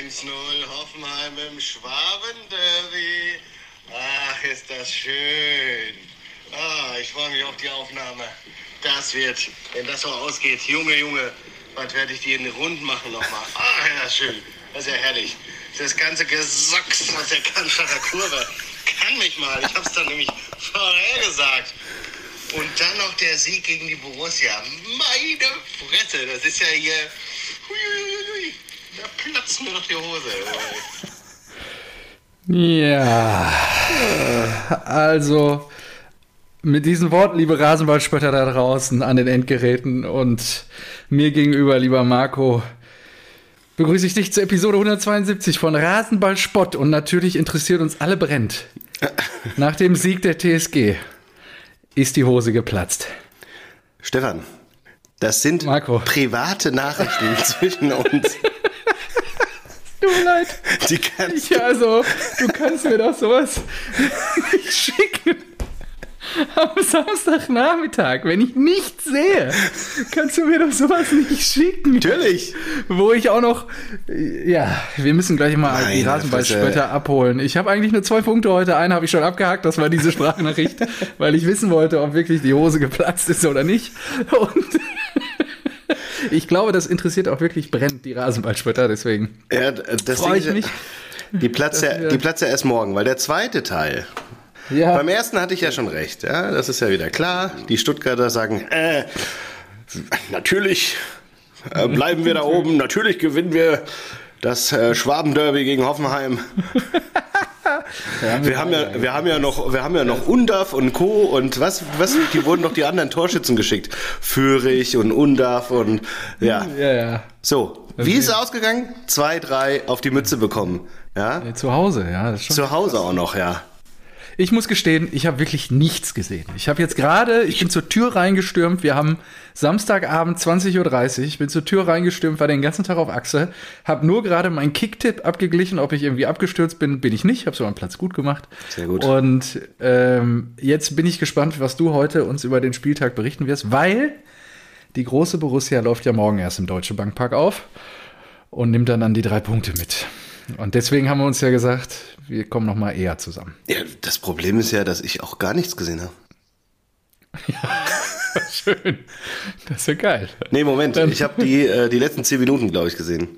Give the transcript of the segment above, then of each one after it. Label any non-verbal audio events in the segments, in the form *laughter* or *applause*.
1-0 Hoffenheim im Schwabenderby. Ach, ist das schön. Ah, ich freue mich auf die Aufnahme. Das wird, wenn das so ausgeht, Junge, Junge, was werde ich die in den Rund machen nochmal? Ach, ja, schön. Das ist ja herrlich. Das ganze Gesocks aus der Cannstatter Kurve kann mich mal. Ich habe es dann nämlich vorhergesagt. Und dann noch der Sieg gegen die Borussia. Meine Fresse, das ist ja hier. Platzt mir doch die Hose. Ja. Also, mit diesen Worten, liebe Rasenballspötter da draußen an den Endgeräten und mir gegenüber, lieber Marco, begrüße ich dich zur Episode 172 von Rasenballspott und natürlich interessiert uns alle brennt. Nach dem Sieg der TSG ist die Hose geplatzt. Stefan, das sind Marco. private Nachrichten zwischen uns. *laughs* Tut mir leid. *laughs* Die kannst Ja, also, du kannst mir doch sowas nicht *laughs* schicken. Am Samstagnachmittag, wenn ich nichts sehe, kannst du mir doch sowas nicht schicken. Natürlich. Wo ich auch noch, ja, wir müssen gleich mal die Meine Rasenballspötter Fresse. abholen. Ich habe eigentlich nur zwei Punkte heute. Einen habe ich schon abgehakt, das war diese Sprachnachricht, *laughs* weil ich wissen wollte, ob wirklich die Hose geplatzt ist oder nicht. Und *laughs* ich glaube, das interessiert auch wirklich brennt die Rasenballspötter, deswegen Ja, das freue ich mich. Die platzt, ja, die platzt ja erst morgen, weil der zweite Teil. Ja, Beim ersten hatte ich ja schon recht, ja, das ist ja wieder klar. Die Stuttgarter sagen, äh, natürlich äh, bleiben wir da *laughs* oben, natürlich gewinnen wir das äh, Schwabenderby gegen Hoffenheim. *laughs* Wir haben ja, wir haben ja noch, wir haben ja noch Undaf und Co. und was, was, die wurden doch die anderen Torschützen geschickt. Führig und Undaf und, ja. ja, ja. So. Wie ist es ausgegangen? Zwei, drei auf die Mütze bekommen. Ja. Zu Hause, ja. Das schon Zu Hause auch noch, ja. Ich muss gestehen, ich habe wirklich nichts gesehen. Ich habe jetzt gerade, ich bin zur Tür reingestürmt. Wir haben Samstagabend 20.30 Uhr. Ich bin zur Tür reingestürmt, war den ganzen Tag auf Achse. Habe nur gerade meinen Kicktipp abgeglichen, ob ich irgendwie abgestürzt bin. Bin ich nicht. Habe so meinen Platz gut gemacht. Sehr gut. Und ähm, jetzt bin ich gespannt, was du heute uns über den Spieltag berichten wirst, weil die große Borussia läuft ja morgen erst im Deutsche Bankpark auf und nimmt dann, dann die drei Punkte mit. Und deswegen haben wir uns ja gesagt, wir kommen noch mal eher zusammen. Ja, das Problem ist ja, dass ich auch gar nichts gesehen habe. *laughs* Schön. Das ist ja geil. Nee, Moment, Dann- ich habe die, äh, die letzten zehn Minuten, glaube ich, gesehen.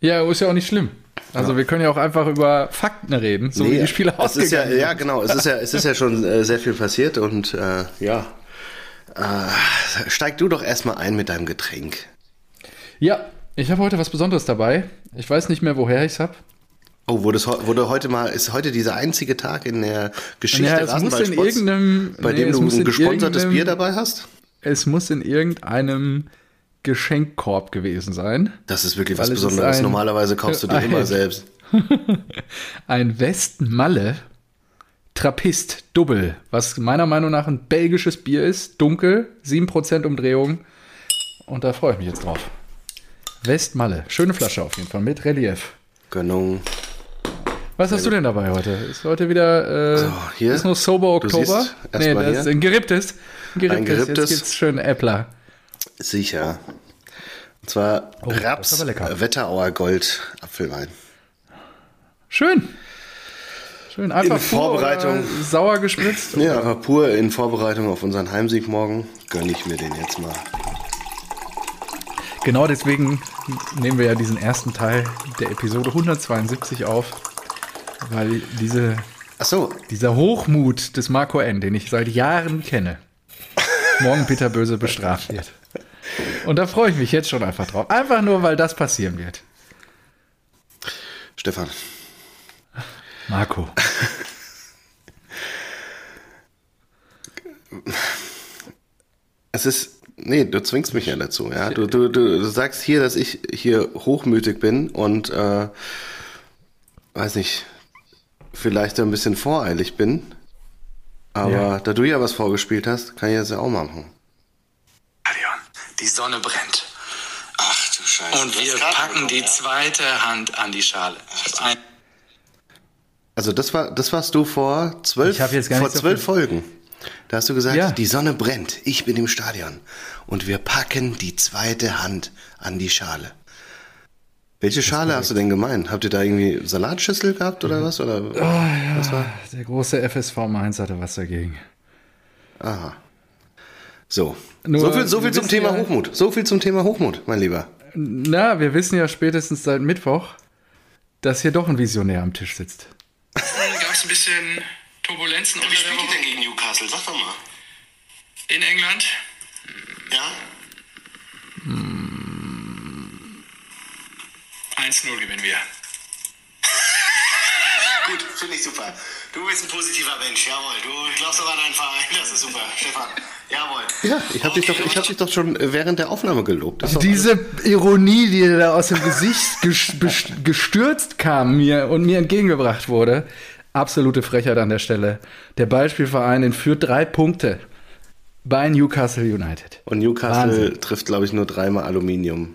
Ja, ist ja auch nicht schlimm. Also wir können ja auch einfach über Fakten reden, so wie die Spiele es ist ja, ausgegangen ja, genau, es ist ja, es ist ja schon äh, sehr viel passiert und äh, ja. Äh, steig du doch erstmal ein mit deinem Getränk. Ja, ich habe heute was Besonderes dabei. Ich weiß nicht mehr, woher ich es habe. Oh, wurde, wurde heute mal, ist heute dieser einzige Tag in der Geschichte Ja, es muss in irgendeinem, bei nee, dem du ein in gesponsertes Bier dabei hast? Es muss in irgendeinem Geschenkkorb gewesen sein. Das ist wirklich was Besonderes. ein- Normalerweise kaufst du dir ein- immer selbst. *laughs* Ein Westmalle Trappist Double, was meiner Meinung nach ein belgisches Bier ist. Dunkel, 7% Umdrehung. Und da freue ich mich jetzt drauf. Westmalle, schöne Flasche auf jeden Fall mit Relief. Gönnung. Was hast du denn dabei heute? Ist heute wieder äh, So, hier. ist noch Sober Du Oktober? Nee, das hier. ist ein geripptes. Ein geripptes. Ein geripptes. Jetzt gibt's schön Äppler. Sicher. Und zwar Oh, Raps aber lecker. äh, Wetterauer Gold Apfelwein. Schön. Schön. Einfach In pur Vorbereitung. oder Sauer gespritzt. Ja, aber pur in Vorbereitung auf unseren Heimsieg morgen gönne ich mir den jetzt mal. Genau deswegen nehmen wir ja diesen ersten Teil der Episode 172 auf, weil diese, so, dieser Hochmut des Marco N., den ich seit Jahren kenne, morgen bitterböse bestraft wird. Und da freue ich mich jetzt schon einfach drauf. Einfach nur, weil das passieren wird. Stefan. Marco. Es ist. Nee, du zwingst mich ja dazu, ja. Du, du, du, sagst hier, dass ich hier hochmütig bin und äh, weiß nicht, vielleicht ein bisschen voreilig bin. Aber Ja. da du ja was vorgespielt hast, kann ich das ja auch machen. Stadion. Die Sonne brennt. Ach du Scheiße. Und wir packen die zweite Hand an die Schale. Also das war, das warst du vor zwölf, Ich hab jetzt gar vor nicht so zwölf Folgen. Da hast du gesagt, Ja. die Sonne brennt, ich bin im Stadion und wir packen die zweite Hand an die Schale. Welche Schale hast du denn gemeint? Habt ihr da irgendwie Salatschüssel gehabt oder was? Oder was war? Der große FSV Mainz hatte was dagegen. Aha. So. Nur, so viel, so viel zum Thema ja- Hochmut. So viel zum Thema Hochmut, mein Lieber. Na, wir wissen ja spätestens seit Mittwoch, dass hier doch ein Visionär am Tisch sitzt. Gab es ein bisschen Turbulenzen unter der Woche gegen Newcastle? Sag doch mal. in England? Ja? 1-0 gewinnen wir. *laughs* Gut, finde ich super. Du bist ein positiver Mensch, jawohl. Du glaubst doch an deinen Verein, das ist super. Stefan, jawohl. Ja, ich habe dich, doch- ich hab dich doch schon während der Aufnahme gelobt. Diese Ironie, die da aus dem Gesicht *laughs* gestürzt kam mir und mir entgegengebracht wurde, absolute Frechheit an der Stelle. Der Beispielverein entführt drei Punkte bei Newcastle United. Und Newcastle Wahnsinn. trifft, glaube ich, nur dreimal Aluminium,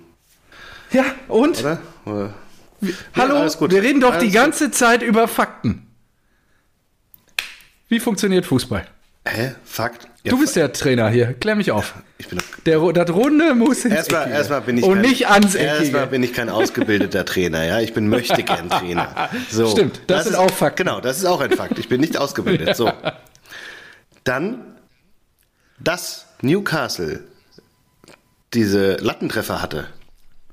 Ja, und? oder? oder? Hallo, Ja, gut. wir reden doch Alles die gut. ganze Zeit über Fakten. Wie funktioniert Fußball? Hä? Fakt? Ja, Du bist der Trainer hier, klär mich auf. Ich bin Der, das Runde muss ins Erstmal, Eckige. erstmal bin ich Und kein, nicht ans Erstmal Eckige. bin ich kein ausgebildeter Trainer, ja. Ich bin möchte gern *laughs* Trainer. So, Stimmt, das sind ist, auch Fakten. Genau, das ist auch ein Fakt. Ich bin nicht ausgebildet. So. Dann, dass Newcastle diese Lattentreffer hatte,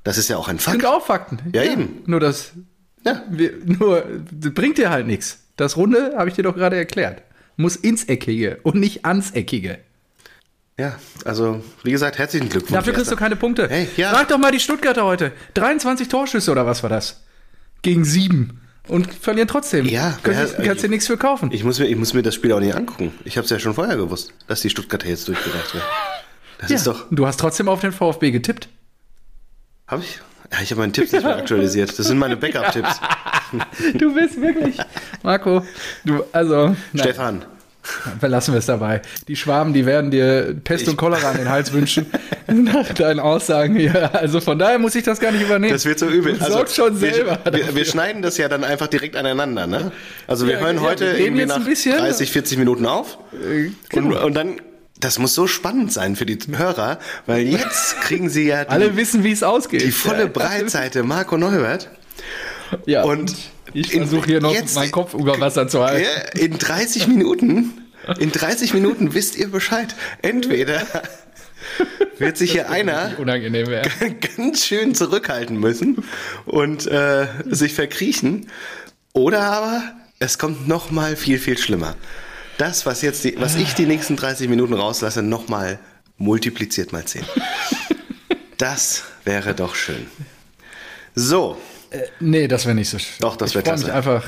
das ist ja auch ein Fakt. Sind auch Fakten. Ja, eben. Nur das, Ja. wir, nur, das bringt dir halt nichts. Das Runde habe ich dir doch gerade erklärt. Muss ins Eckige und nicht ans Eckige. ja, also wie gesagt, herzlichen Glückwunsch. Dafür kriegst du keine Punkte. Hey, ja. Frag doch mal die Stuttgarter heute. 23 Torschüsse oder was war das? Gegen sieben. Und verlieren trotzdem. Ja, kannst, wer- kannst dir nichts für kaufen. Ich muss, mir, ich muss mir das Spiel auch nicht angucken. Ich habe es ja schon vorher gewusst, dass die Stuttgarter jetzt durchgedacht werden. Das ja. ist doch. Du hast trotzdem auf den VfB getippt. Habe ich? Ja, ich habe meine Tipps nicht mehr aktualisiert. Das sind meine Backup-Tipps. *laughs* Du bist wirklich. Marco, du, also. nein. Stefan, Verlassen wir es dabei. Die Schwaben, die werden dir Pest und Cholera an den Hals wünschen. *laughs* Nach deinen Aussagen hier. Also von daher muss ich das gar nicht übernehmen. das wird so übel. Du sorgst schon selber. Wir, wir, schneiden das ja dann einfach direkt aneinander. Ne? Also wir Ja, hören ja, heute wir irgendwie nach ein bisschen. 30, 40 Minuten auf. Und, genau. und dann, das muss so spannend sein für die Hörer, weil jetzt kriegen sie ja die, Alle wissen, wie es ausgeht. die volle Ja. Breitseite Marco Neubert. Ja. Und ich in- versuche hier noch jetzt- meinen Kopf über Wasser zu halten. In 30 Minuten, in 30 Minuten wisst ihr Bescheid. Entweder wird sich hier einer *laughs* ganz schön zurückhalten müssen und äh, sich verkriechen. Oder aber es kommt noch mal viel, viel schlimmer. Das, was, jetzt die, was ich die nächsten 30 Minuten rauslasse, noch mal multipliziert mal 10. Das wäre doch schön. So, Nee, das wäre nicht so schön. Doch, das ich wär freu mich klasse. einfach.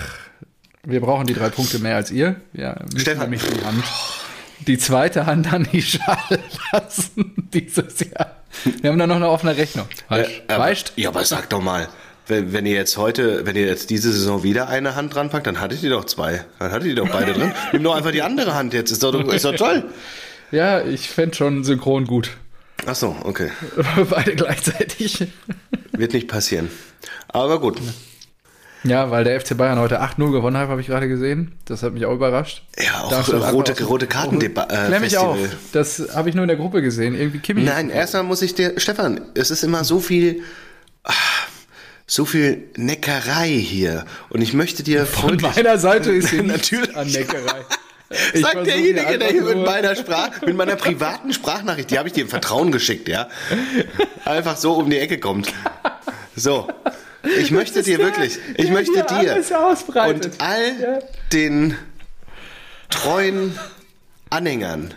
Wir brauchen die drei Punkte mehr als ihr. Ja, Stefan. nämlich die Hand, die zweite Hand an die Schale lassen dieses Jahr. Wir haben da noch eine offene Rechnung. Weißt? Äh, aber-? Ja, aber sag doch mal, wenn, wenn ihr jetzt heute, wenn ihr jetzt diese Saison wieder eine Hand dran packt, dann hattet ihr doch zwei. Dann hattet ihr doch beide drin. *laughs* Nimm doch einfach die andere Hand jetzt. Ist doch, ist doch toll. Ja, ich fände schon synchron gut. Ach so, okay. *laughs* Beide gleichzeitig. Wird nicht passieren. Aber gut. Ja, weil der FC Bayern heute 8-0 gewonnen hat, habe ich gerade gesehen. Das hat mich auch überrascht. Ja, auch einfach rote, rote Karten äh, Klär mich auf. Das habe ich nur in der Gruppe gesehen. Irgendwie Kimmich. Nein, erstmal muss ich dir, Stefan, es ist immer so viel, ah, so viel Neckerei hier. Und ich möchte dir Von meiner Seite ist hier *laughs* Natürlich. an Neckerei. *laughs* Ich Sagt derjenige, der hier mit meiner Sprach, mit meiner privaten Sprachnachricht, die habe ich dir im Vertrauen geschickt, ja. Einfach so um die Ecke kommt. So. Ich möchte dir wirklich, ich möchte dir und all den treuen Anhängern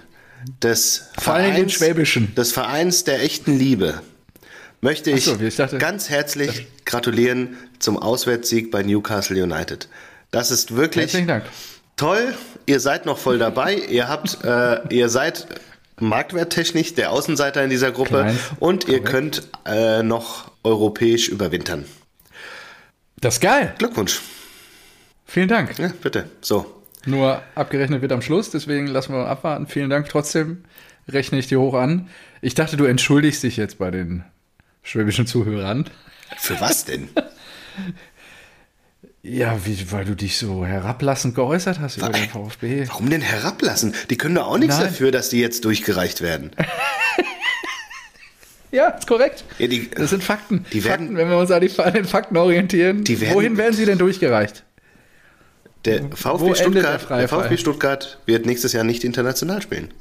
des Vereins, Schwäbischen. des Vereins der echten Liebe möchte ich, so, ich dachte- ganz herzlich gratulieren zum Auswärtssieg bei Newcastle United. Das ist wirklich. Toll, ihr seid noch voll dabei. Ihr habt, äh, ihr seid marktwerttechnisch der Außenseiter in dieser Gruppe Klein, und ihr korrekt. könnt äh, noch europäisch überwintern. Das ist geil. Glückwunsch. Vielen Dank. Ja, bitte. So. Nur abgerechnet wird am Schluss, deswegen lassen wir abwarten. Vielen Dank trotzdem. Rechne ich dir hoch an. Ich dachte, du entschuldigst dich jetzt bei den schwäbischen Zuhörern. Für was denn? *laughs* Ja, wie, weil du dich so herablassend geäußert hast über den VfB. Warum denn herablassen? Die können doch auch nichts Nein. dafür, dass die jetzt durchgereicht werden. *laughs* Ja, ist korrekt. Ja, die- das sind Fakten. die werden- Fakten, wenn wir uns an, die, an den Fakten orientieren. Werden- Wohin werden sie denn durchgereicht? Der VfB, der Stuttgart, freie der VfB? Stuttgart wird nächstes Jahr nicht international spielen.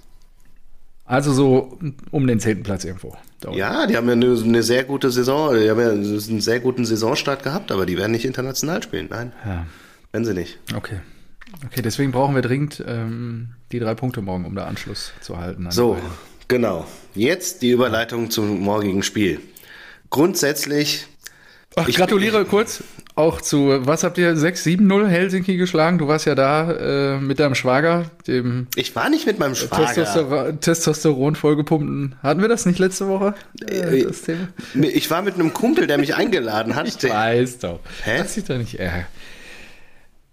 Also so um den zehnten Platz irgendwo. Ja, die haben ja eine, eine sehr gute Saison, die haben ja einen sehr guten Saisonstart gehabt, aber die werden nicht international spielen. Nein, Ja, werden sie nicht. okay. Okay, deswegen brauchen wir dringend ähm, die drei Punkte morgen, um da Anschluss zu halten. So, genau. Jetzt die Überleitung zum morgigen Spiel. Grundsätzlich, Ach, ich- gratuliere kurz auch zu, was habt ihr, 6-7-0 Helsinki geschlagen? Du warst ja da äh, mit deinem Schwager, dem ich war nicht mit meinem Schwager. Testosteron, Testosteron vollgepumpten. Hatten wir das nicht letzte Woche? Äh, Äh, das Thema? Ich war mit einem Kumpel, der mich eingeladen hat. Ich weiß doch. Hä? Lass dich doch nicht ärgern.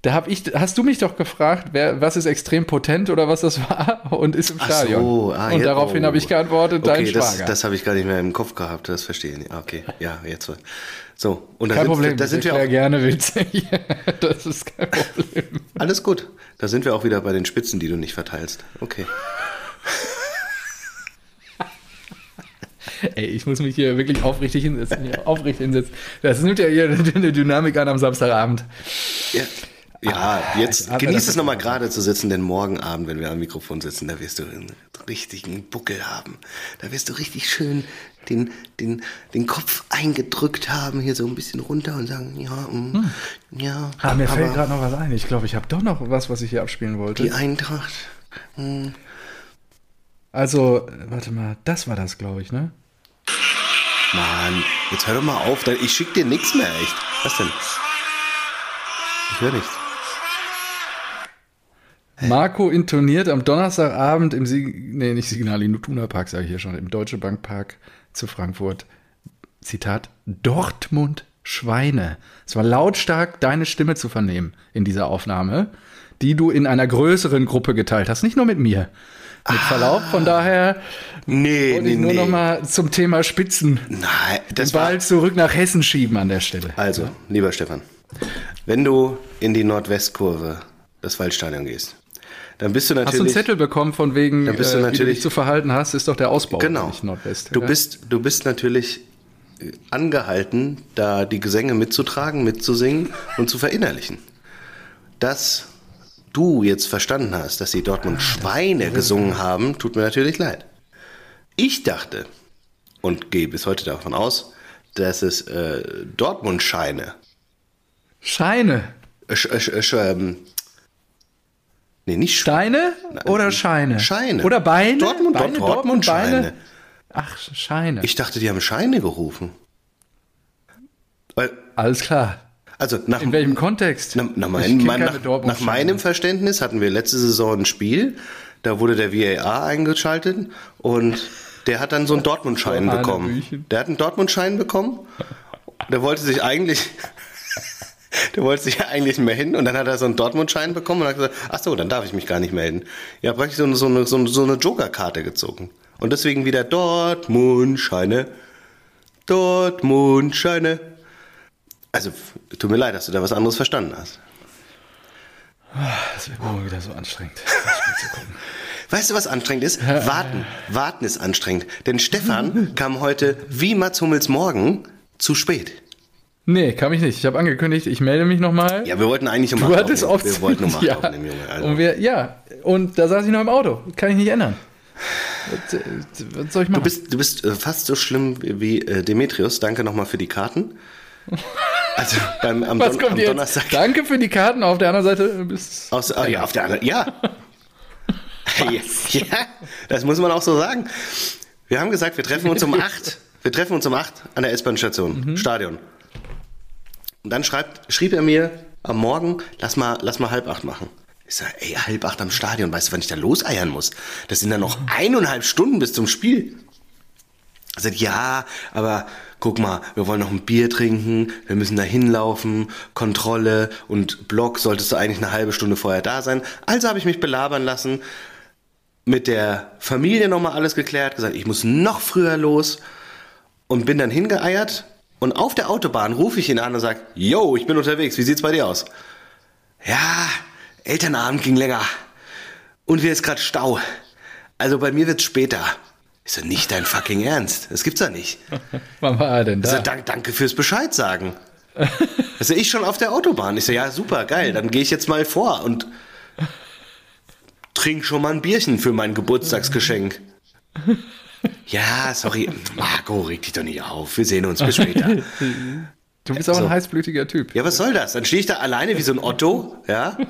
Da hab ich, hast du mich doch gefragt, wer, was ist extrem potent oder was das war und ist im Ach Stadion. so, ah, und jetzt- daraufhin oh. habe ich geantwortet, dein Okay, das, Schwager. das habe ich gar nicht mehr im Kopf gehabt, das verstehe ich. Ah, Okay, ja, jetzt. war- So, und da kein sind, Problem, da sind ich wir auch, gerne Witze. *laughs* das ist kein Problem. alles gut. Da sind wir auch wieder bei den Spitzen, die du nicht verteilst. Okay. Ey, ich muss mich hier wirklich aufrichtig hinsetzen. Hier, aufrichtig hinsetzen. Das nimmt ja hier eine Dynamik an am Samstagabend. Ja, ja jetzt hat er genieß es nochmal gerade zu sitzen, denn morgen Abend, wenn wir am Mikrofon sitzen, da wirst du einen richtigen Buckel haben. Da wirst du richtig schön den, den, den Kopf eingedrückt haben, hier so ein bisschen runter und sagen, ja, mm, ja, Ah, mir fällt aber gerade noch was ein. Ich glaube, ich habe doch noch was, was ich hier abspielen wollte. die Eintracht. mm, Also, äh, warte mal, das war das, glaube ich, ne? Mann, jetzt hör doch mal auf, ich schick dir nichts mehr, echt. Was denn? Ich höre nichts. Marco intoniert am Donnerstagabend im Sig nee, nicht Signal Iduna Park, sage ich hier schon, im Deutsche Bank Park zu Frankfurt. Zitat: Dortmund Schweine. Es war lautstark, deine Stimme zu vernehmen in dieser Aufnahme, die du in einer größeren Gruppe geteilt hast, nicht nur mit mir. Mit Verlaub, von daher Nee, wollte nee, ich nur nee. noch mal zum Thema Spitzen Nein, den das war. Ball zurück nach Hessen schieben an der Stelle. Also, lieber Stefan, wenn du in die Nordwestkurve des Waldstadion gehst, dann bist du Hast du einen natürlich. Zettel bekommen, von wegen, Dann bist du äh, wie du natürlich- dich zu verhalten hast, ist doch der Ausbau, Genau. nicht Nordwest. Du ja? bist, du bist natürlich äh, angehalten, da die Gesänge mitzutragen, mitzusingen und zu verinnerlichen. Dass du jetzt verstanden hast, dass die Dortmund Schweine gesungen haben, tut mir natürlich leid. Ich dachte und gehe bis heute davon aus, dass es äh, Dortmund-Scheine, Scheine. äh, sch, sch, sch, ähm, nee, nicht Steine oder Scheine? Scheine. Oder Beine? Dortmund, Beine, Dortmund, Dortmund Beine? Scheine. Ach, Scheine. Ich dachte, die haben Scheine gerufen. Weil, Alles klar. also nach, In welchem Kontext? Na, nach, Ich mein, mein, nach, nach meinem Verständnis hatten wir letzte Saison ein Spiel, da wurde der VAR eingeschaltet und der hat dann so einen Dortmund-Schein bekommen. Der hat einen Dortmund-Schein bekommen. Der wollte sich eigentlich, *laughs* der wollte sich eigentlich nicht mehr hin und dann hat er so einen Dortmund-Schein bekommen und hat gesagt, ach so, dann darf ich mich gar nicht melden. Ja, praktisch so eine, so eine, so eine, so eine Joker-Karte gezogen. Und deswegen wieder Dortmund-Scheine. Dortmund-Scheine. Also, tut mir leid, dass du da was anderes verstanden hast. Das wird morgen wieder so anstrengend. *laughs* Weißt du, was anstrengend ist? Warten. Warten ist anstrengend. Denn Stefan kam heute wie Mats Hummels morgen zu spät. Nee, kam ich nicht. Ich habe angekündigt, ich melde mich nochmal. Ja, wir wollten eigentlich um du hattest auch aufnehmen. Wir wollten um *laughs* ja. aufnehmen, Junge. Also. Und wir, ja, und da saß ich noch im Auto. Kann ich nicht ändern. Was, was soll ich machen? Du bist, du bist äh, fast so schlimm wie, äh, Demetrius. Danke nochmal für die Karten. *laughs* Also beim, am, was Don kommt am jetzt? Donnerstag. Danke für die Karten. Auf der anderen Seite bist Aus, ah, ja, auf der anderen. Ja. *laughs* ja, das muss man auch so sagen. Wir haben gesagt, wir treffen uns um acht. Wir treffen uns um acht an der S-Bahn-Station, Stadion. Und dann schreibt, schrieb er mir am Morgen, lass mal, lass mal halb acht machen. Ich sage, ey, halb acht am Stadion, weißt du, wann ich da loseiern muss? Das sind dann noch eineinhalb Stunden bis zum Spiel. Er sagt, ja, aber guck mal, wir wollen noch ein Bier trinken, wir müssen da hinlaufen, Kontrolle und Block solltest du eigentlich eine halbe Stunde vorher da sein. Also habe ich mich belabern lassen, mit der Familie nochmal alles geklärt, gesagt, ich muss noch früher los und bin dann hingeeiert und auf der Autobahn rufe ich ihn an und sage, yo, ich bin unterwegs, wie sieht's bei dir aus? Ja, Elternabend ging länger und wir ist gerade Stau. Also bei mir wird's später. Ich so, nicht dein fucking Ernst. Das gibt's ja nicht. *laughs* Wann war er denn da? Also, dank, danke fürs Bescheid sagen. *laughs* Also ich schon auf der Autobahn. Ich so, ja, super, geil, dann gehe ich jetzt mal vor und trink schon mal ein Bierchen für mein Geburtstagsgeschenk. *laughs* *laughs* Ja, sorry, Marco, reg dich doch nicht auf. Wir sehen uns bis später. *laughs* du bist auch so. ein heißblütiger Typ. Ja, was soll das? Dann stehe ich da alleine wie so ein Otto, ja? *laughs*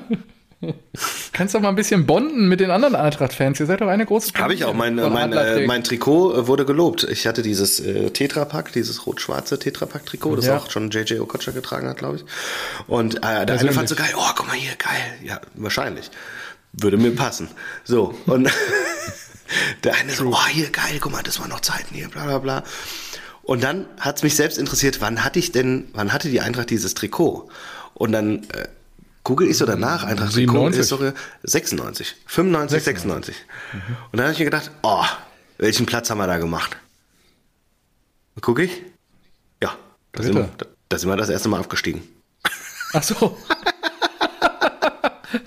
Kannst doch mal ein bisschen bonden mit den anderen Eintracht-Fans. Ihr seid doch eine große Habe ich auch. Mein, mein, äh, mein Trikot äh, wurde gelobt. Ich hatte dieses äh, Tetrapack, dieses rot-schwarze Tetrapack-Trikot, das Ja. auch schon JJ Okocha getragen hat, glaube ich. Und äh, der eine fand so geil, oh, guck mal hier, geil. Ja, wahrscheinlich. Würde mir passen. So, und der eine so, oh, hier, geil, guck mal, das waren noch Zeiten hier, bla bla bla. Und dann hat es mich selbst interessiert, wann hatte ich denn, wann hatte die Eintracht dieses Trikot? Und dann äh, google ich so danach, Eintracht Trikot 97. ist doch äh, 96, 95, 96. Und dann habe ich mir gedacht, oh, welchen Platz haben wir da gemacht? Gucke ich? Ja, da sind, Dritter. da, sind wir das erste Mal aufgestiegen. Ach so. *laughs*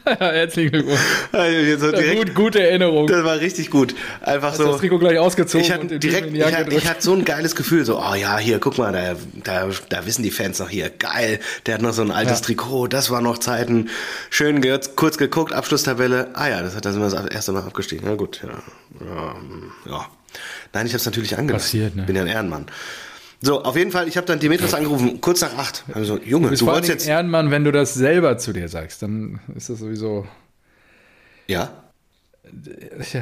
*laughs* herzlichen Glückwunsch. Also direkt, gut, gute Erinnerung. das war richtig gut. Einfach Hast so. das Trikot gleich ausgezogen ich hatte direkt, ich, hatte, ich hatte so ein geiles Gefühl, so, oh ja, hier, guck mal, da, da, da wissen die Fans noch hier, geil, der hat noch so ein altes Ja. Trikot, das war noch Zeiten, schön ge kurz geguckt, Abschlusstabelle, ah ja, das hat, da sind wir das erste Mal abgestiegen, na gut, ja, ja. Nein, ich habe es natürlich angelassen, Passiert, ne? bin ja ein Ehrenmann. So, auf jeden Fall, ich habe dann Demetrius angerufen, kurz nach acht, also, Junge, Du bist du wolltest jetzt, Ehrenmann, wenn du das selber zu dir sagst. Dann ist das sowieso. ja, Ja,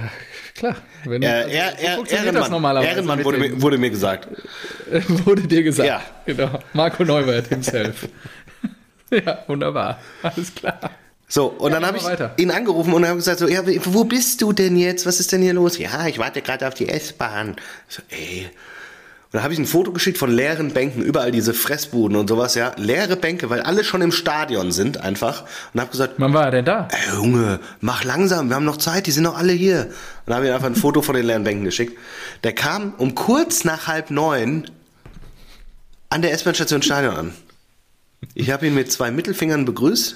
klar. Wenn, äh, also, er, so er, das Ehrenmann, Ehrenmann wurde, mir, wurde mir gesagt. *laughs* wurde dir gesagt. Ja. Genau. Marco Neubert himself. *laughs* ja, wunderbar. Alles klar. So, und dann Ja, habe mach ich weiter. ihn angerufen und habe gesagt, so, ja, wo bist du denn jetzt? Was ist denn hier los? Ja, ich warte gerade auf die S-Bahn. So, ey. Und dann habe ich ein Foto geschickt von leeren Bänken, überall diese Fressbuden und sowas, ja. Leere Bänke, weil alle schon im Stadion sind einfach. Und habe gesagt, Wann war er denn da? ey, Junge, mach langsam, wir haben noch Zeit, die sind noch alle hier. Und dann habe ich ihm einfach ein Foto von den leeren Bänken geschickt. Der kam um kurz nach halb neun an der S-Bahn-Station Stadion an. Ich habe ihn mit zwei Mittelfingern begrüßt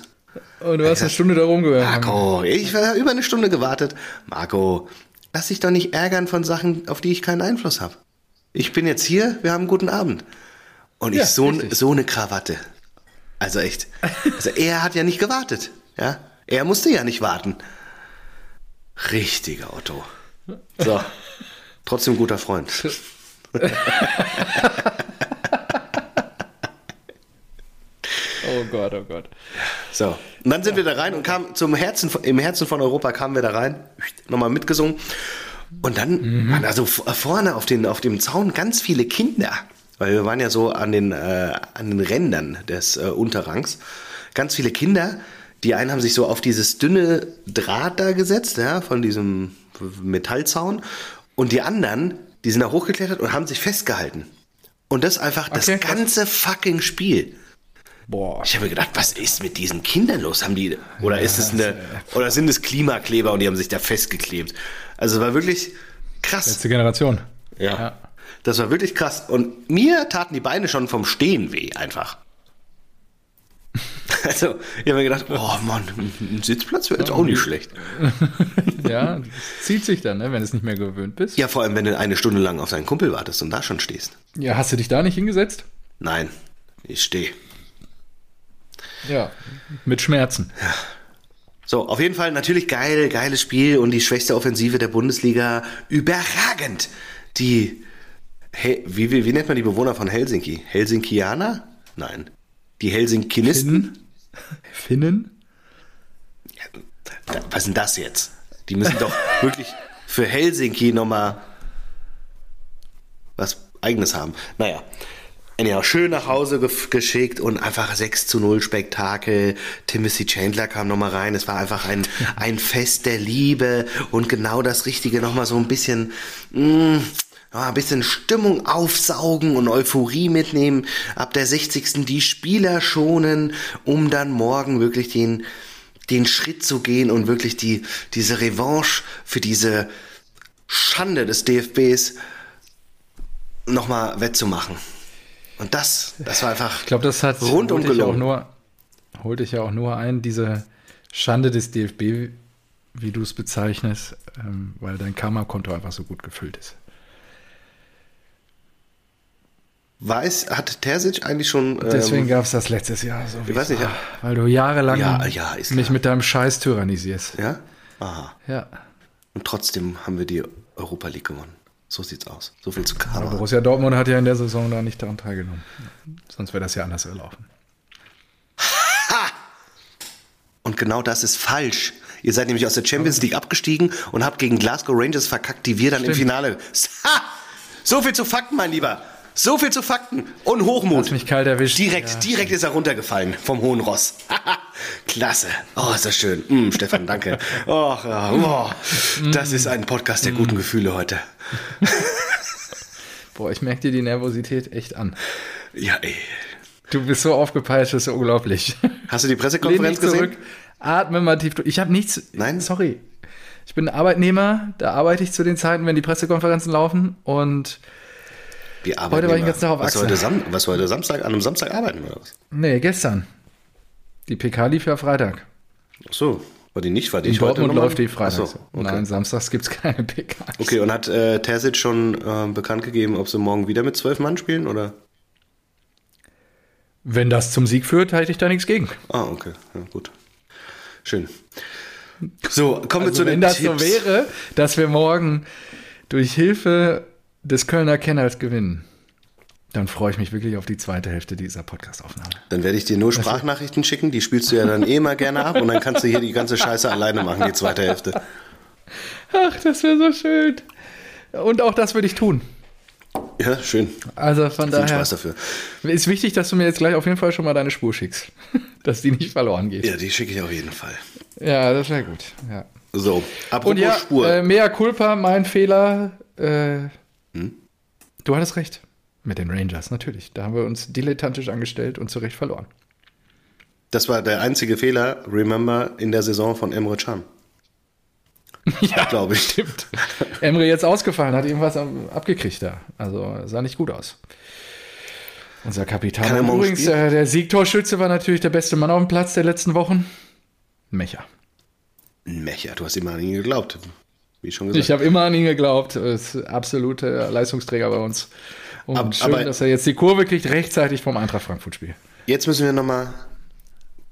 Und du hast eine Stunde da rumgehört. Marco, ich war über eine Stunde gewartet. Marco, lass dich doch nicht ärgern von Sachen, auf die ich keinen Einfluss habe. Ich bin jetzt hier, wir haben einen guten Abend. Und ich Ja, so, richtig. so eine Krawatte. Also echt. Also er hat ja nicht gewartet. Ja? Er musste ja nicht warten. Richtiger Otto. So. Trotzdem guter Freund. *laughs* Oh Gott, oh Gott. So. Und dann sind wir da rein und kamen zum Herzen, im Herzen von Europa kamen wir da rein, nochmal mitgesungen. Und dann waren da so v- vorne auf, den, auf dem Zaun ganz viele Kinder. Weil wir waren ja so an den, äh, an den Rändern des äh, Unterrangs. Ganz viele Kinder. Die einen haben sich so auf dieses dünne Draht da gesetzt, ja, von diesem Metallzaun. Und die anderen, die sind da hochgeklettert und haben sich festgehalten. Und das einfach Okay, das krass. ganze fucking Spiel. Boah. Ich habe mir gedacht, was ist mit diesen Kindern los? Haben die oder ist es eine oder sind es Klimakleber und die haben sich da festgeklebt? Also es war wirklich krass. Letzte Generation. Ja. Ja. Das war wirklich krass und mir taten die Beine schon vom Stehen weh einfach. *laughs* Also, ich habe mir gedacht, oh Mann, ein Sitzplatz wäre jetzt auch nicht schlecht. *laughs* Ja, zieht sich dann, ne, wenn du es nicht mehr gewöhnt bist. Ja, vor allem, wenn du eine Stunde lang auf deinen Kumpel wartest und da schon stehst. Ja, hast du dich da nicht hingesetzt? Nein, ich stehe. Ja, mit Schmerzen. So, auf jeden Fall natürlich geil, geiles Spiel und die schwächste Offensive der Bundesliga. Überragend. Die, He wie, wie, wie nennt man die Bewohner von Helsinki? Helsinkianer? Nein. Die Helsinkinisten? Finnen? Da- Was ist denn das jetzt? Die müssen doch *laughs* wirklich für Helsinki nochmal was Eigenes haben. Naja. Anyhow, schön nach Hause gef- geschickt und einfach 6 zu 0 Spektakel. Timothy Chandler kam nochmal rein. Es war einfach ein, ein Fest der Liebe und genau das Richtige nochmal so ein bisschen, mh, ja, ein bisschen Stimmung aufsaugen und Euphorie mitnehmen. Ab der 60. die Spieler schonen, um dann morgen wirklich den, den Schritt zu gehen und wirklich die, diese Revanche für diese Schande des DFBs nochmal wettzumachen. Und das, das war einfach ich glaub, das hat, rundum holte. Ich auch nur, holte ich ja auch nur ein, diese Schande des DFB, wie du es bezeichnest, ähm, weil dein Karma-Konto einfach so gut gefüllt ist. Weiß, hat Terzic eigentlich schon. Ähm, Deswegen gab es das letztes Jahr so. Ich weiß nicht, ja. Weil du jahrelang ja, ja, mich mit deinem Scheiß tyrannisierst. Ja? Aha. Ja. Und trotzdem haben wir die Europa League gewonnen. So sieht's aus. So viel zu Aber Karma. Borussia Dortmund hat ja in der Saison da nicht daran teilgenommen. Sonst wäre das ja anders gelaufen. Und genau das ist falsch. Ihr seid nämlich aus der Champions League abgestiegen und habt gegen Glasgow Rangers verkackt, die wir dann im Stimmt. Finale. *laughs* Ha! So viel zu Fakten, mein Lieber. So viel zu Fakten. Und Hochmut. Hast mich kalt erwischt. Direkt, Ja. direkt ist er runtergefallen vom hohen Ross. *laughs* Klasse. Oh, ist das schön. Mm, Stefan, danke. *laughs* Ja, oh, das ist ein Podcast der guten Gefühle heute. *laughs* Boah, ich merke dir die Nervosität echt an. Ja, ey. Du bist so aufgepeitscht, das ist unglaublich. Hast du die Pressekonferenz gesehen? zurück, atme mal tief durch. Ich habe nichts. Nein? Sorry. Ich bin Arbeitnehmer, da arbeite ich zu den Zeiten, wenn die Pressekonferenzen laufen und Die Heute war ich den ganzen Tag auf was Achse. heute, was heute Samstag, an einem Samstag arbeiten oder was? nee, gestern. Die PK lief ja Freitag. Ach so, war die nicht? War die In heute Dortmund läuft die Freitag. So, okay. Nein, samstags gibt es keine PK. Okay, und hat äh, Terzic schon äh, bekannt gegeben, ob sie morgen wieder mit zwölf Mann spielen oder? Wenn das zum Sieg führt, halte ich da nichts gegen. Ah, okay, ja, gut. Schön. So, kommen wir Also zu den wenn das Tipps. so wäre, dass wir morgen durch Hilfe des Kölner Kenners gewinnen, dann freue ich mich wirklich auf die zweite Hälfte dieser Podcastaufnahme. Dann werde ich dir nur Sprachnachrichten schicken, die spielst du ja dann eh mal gerne ab und dann kannst du hier die ganze Scheiße alleine machen, die zweite Hälfte. Ach, das wäre so schön. Und auch das würde ich tun. Ja, schön. Also von Viel daher Spaß dafür. ist wichtig, dass du mir jetzt gleich auf jeden Fall schon mal deine Spur schickst, *laughs* dass die nicht verloren geht. Ja, die schicke ich auf jeden Fall. Ja, das wäre gut. Ja. So, apropos Und ja, Spur. äh, mea culpa, mein Fehler. Äh, Hm? Du hattest recht. Mit den Rangers, natürlich. Da haben wir uns dilettantisch angestellt und zu Recht verloren. das war der einzige Fehler, remember, in der Saison von Emre Can. *laughs* Ja, Glaube ich. stimmt. Emre jetzt ausgefallen, hat irgendwas abgekriegt da. Also sah nicht gut aus. Unser Kapitän. Übrigens, spielen? der, der Siegtorschütze war natürlich der beste Mann auf dem Platz der letzten Wochen. Mecher. Mecher, du hast immer an ihn geglaubt. Wie schon gesagt. Ich habe immer an ihn geglaubt. Ist absolute Leistungsträger bei uns. Und Ab- schön, aber- dass er jetzt die Kurve kriegt, rechtzeitig vom Eintracht Frankfurt-Spiel. Jetzt müssen wir nochmal.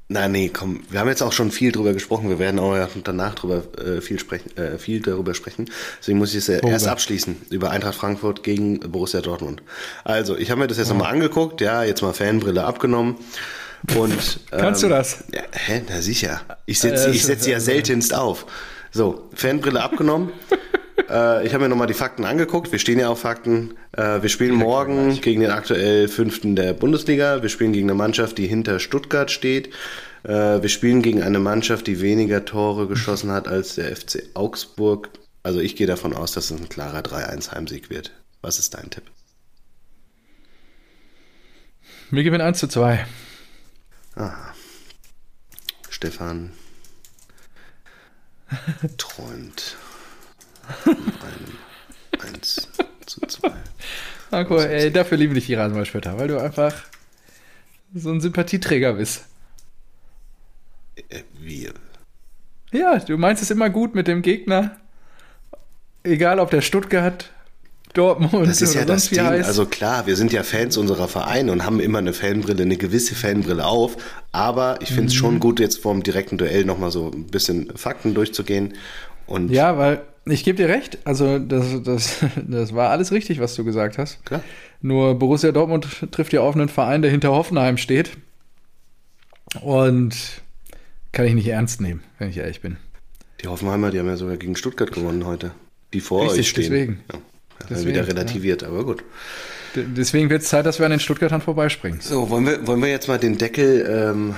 Na, nee, komm, wir haben jetzt auch schon viel drüber gesprochen. Wir werden auch danach drüber, äh, viel, sprechen, äh, viel darüber sprechen. Deswegen muss ich es ja Worüber? erst abschließen über Eintracht Frankfurt gegen Borussia Dortmund. Also, ich habe mir das jetzt nochmal angeguckt. Ja, jetzt mal Fanbrille abgenommen. Und, *laughs* Kannst ähm, du das? Ja, hä, na sicher. Ich setze Äh, ich setz sie ja seltenst auf. So, Fanbrille abgenommen. *laughs* äh, ich habe mir nochmal die Fakten angeguckt. Wir stehen ja auf Fakten. Äh, wir spielen morgen gegen den aktuell fünften der Bundesliga. Wir spielen gegen eine Mannschaft, die hinter Stuttgart steht. Äh, wir spielen gegen eine Mannschaft, die weniger Tore geschossen hat als der FC Augsburg. Also ich gehe davon aus, dass es ein klarer 3-1 Heimsieg wird. Was ist dein Tipp? Wir gewinnen 1 zu 2. Stefan *laughs* träumt von einem 1 zu 2. Marco, ey, dafür liebe ich die Rasenballspötter, weil du einfach so ein Sympathieträger bist. Äh, Wir. Ja, du meinst es immer gut mit dem Gegner. Egal, ob der Stuttgart, Dortmund Das ist ja das Ding. heißt. Also klar, wir sind ja Fans unserer Vereine und haben immer eine Fanbrille, eine gewisse Fanbrille auf. Aber ich finde es Mhm. schon gut, jetzt vorm direkten Duell nochmal so ein bisschen Fakten durchzugehen. Und ja, weil ich gebe dir recht. Also, das, das, *laughs* das war alles richtig, was du gesagt hast. klar. Nur Borussia Dortmund trifft ja auf einen Verein, der hinter Hoffenheim steht. Und kann ich nicht ernst nehmen, wenn ich ehrlich bin. Die Hoffenheimer, die haben ja sogar gegen Stuttgart gewonnen heute. Die vor Richtig, euch stehen. deswegen. Ja, Deswegen, wieder relativiert, aber gut. Deswegen wird es Zeit, dass wir an den Stuttgartern vorbeispringen. So, wollen wir, wollen wir jetzt mal den Deckel ähm,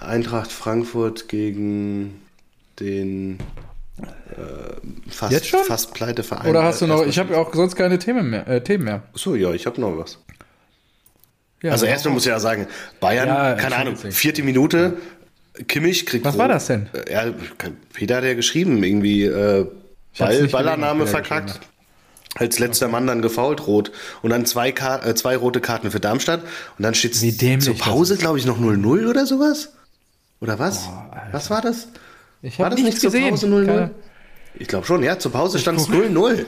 Eintracht Frankfurt gegen den äh, fast, Jetzt schon? fast pleite Verein. Oder hast du noch, ich habe ja auch sonst keine Themen mehr. Äh, Themen mehr. So, ja, ich habe noch was. Ja, Also erstmal muss ich ja sagen, Bayern, Ja, keine Ahnung, vierte Minute, Kimmich kriegt Was rot. war das denn? Äh, Ja, Peter hat ja geschrieben, irgendwie äh, Ball, Ballannahme verkackt. Als letzter Mann dann gefault, rot. Und dann zwei, Ka äh, zwei rote Karten für Darmstadt. Und dann steht dämlich zur Pause, glaube ich, noch 0-0 oder sowas? Oder was? was war das? Ich War das nicht zur gesehen. Pause 0-0? Keine- Ich glaube schon, ja, zur Pause stand es 0-0.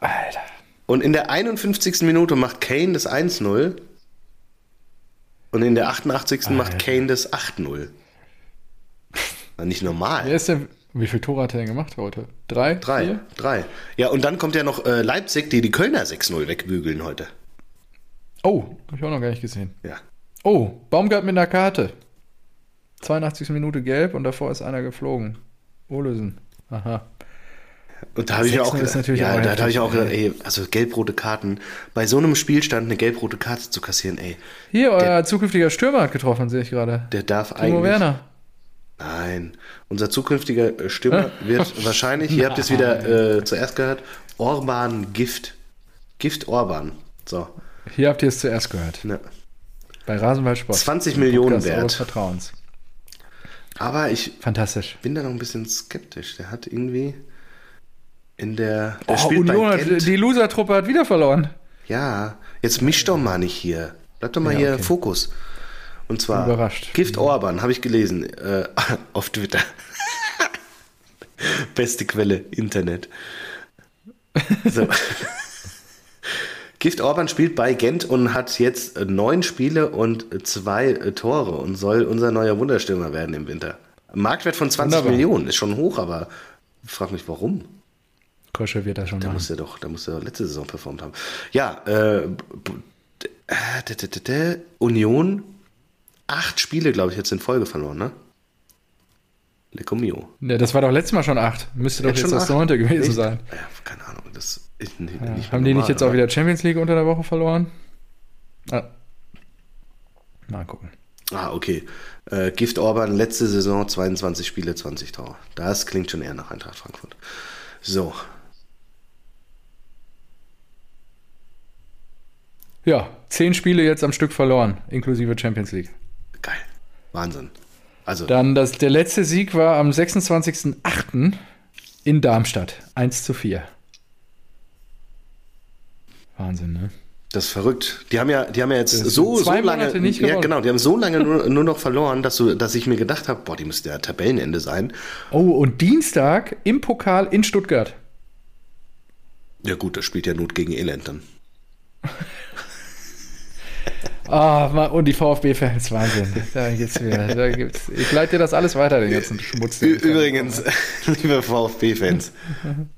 Alter. Und in der 51. Minute macht Kane das 1-0. Und in der 88. macht Alter. Kane das 8-0. War *laughs* nicht normal. Wer ist denn, wie viele Tore hat er denn gemacht heute? Drei? Drei, Vier? drei. Ja, und dann kommt ja noch äh, Leipzig, die die Kölner 6-0 wegbügeln heute. Oh, habe ich auch noch gar nicht gesehen. Ja. Oh, Baumgart mit einer Karte. 82. Minute gelb und davor ist einer geflogen. Olesen. Aha. Und da habe ich mir 6-0 auch ist gedacht, natürlich ja, auch da heftig, habe ich auch gedacht, ey. also gelb-rote Karten, bei so einem Spielstand eine gelb-rote Karte zu kassieren, ey, Hier, euer zukünftiger Stürmer hat getroffen, sehe ich gerade. der darf Timo eigentlich. Werner. Nein, unser zukünftiger äh, Stürmer *laughs* wird wahrscheinlich, ihr habt es wieder äh, zuerst gehört, Orban Gift. Gift Orban. So. Hier habt ihr es zuerst gehört. Ne. Bei Rasenballsport. 20 dem Millionen Podcast wert. Vertrauens. Aber ich Fantastisch. bin da noch ein bisschen skeptisch. Der hat irgendwie in der. Der Oh, Union hat, die Loser-Truppe hat wieder verloren. Ja, jetzt misch doch mal nicht hier. Bleib doch mal Ja, hier okay. Fokus. Und zwar Überrascht. Gift Orban, habe ich gelesen, äh, *laughs* auf Twitter. *laughs* Beste Quelle, Internet. So. *laughs* Gift Orban spielt bei Gent und hat jetzt äh, neun Spiele und zwei äh, Tore und soll unser neuer Wunderstürmer werden im Winter. Marktwert von 20 Wunderbar. Millionen ist schon hoch, aber ich frage mich, warum? Kosche wird das schon Da machen. muss er doch, da muss er doch letzte Saison performt haben. Ja, äh, äh, Union, acht Spiele, glaube ich, jetzt in Folge verloren, ne? Lecco mio. Ja, das war doch letztes Mal schon acht. Müsste doch Jetzt jetzt, das neunte gewesen Echt? sein. Ja, keine Ahnung, das ist nicht, Ja, nicht haben die nicht jetzt auch oder? wieder Champions League unter der Woche verloren? Ah. Mal gucken. Ah, okay. Äh, Gift Orban, letzte Saison 22 Spiele, 20 Tore. Das klingt schon eher nach Eintracht Frankfurt. So, Ja, zehn Spiele jetzt am Stück verloren, inklusive Champions League. Geil. Wahnsinn. Also, Dann das, der letzte Sieg war am 26.08. in Darmstadt. 1 zu 4. Wahnsinn, ne? Das ist verrückt. Die haben ja, die haben ja jetzt so, so lange, ja genau, die haben so lange nur, *laughs* nur noch verloren, dass, du, dass ich mir gedacht habe, boah, die müsste ja Tabellenende sein. Oh, und Dienstag im Pokal in Stuttgart. Ja gut, das spielt ja Not gegen Elend dann. *laughs* Ah, ma- und die VfB-Fans, Wahnsinn. *laughs* Da geht's wieder. Da gibt's, ich leite dir das alles weiter, den ganzen Schmutz. den Übrigens, *laughs* liebe VfB-Fans,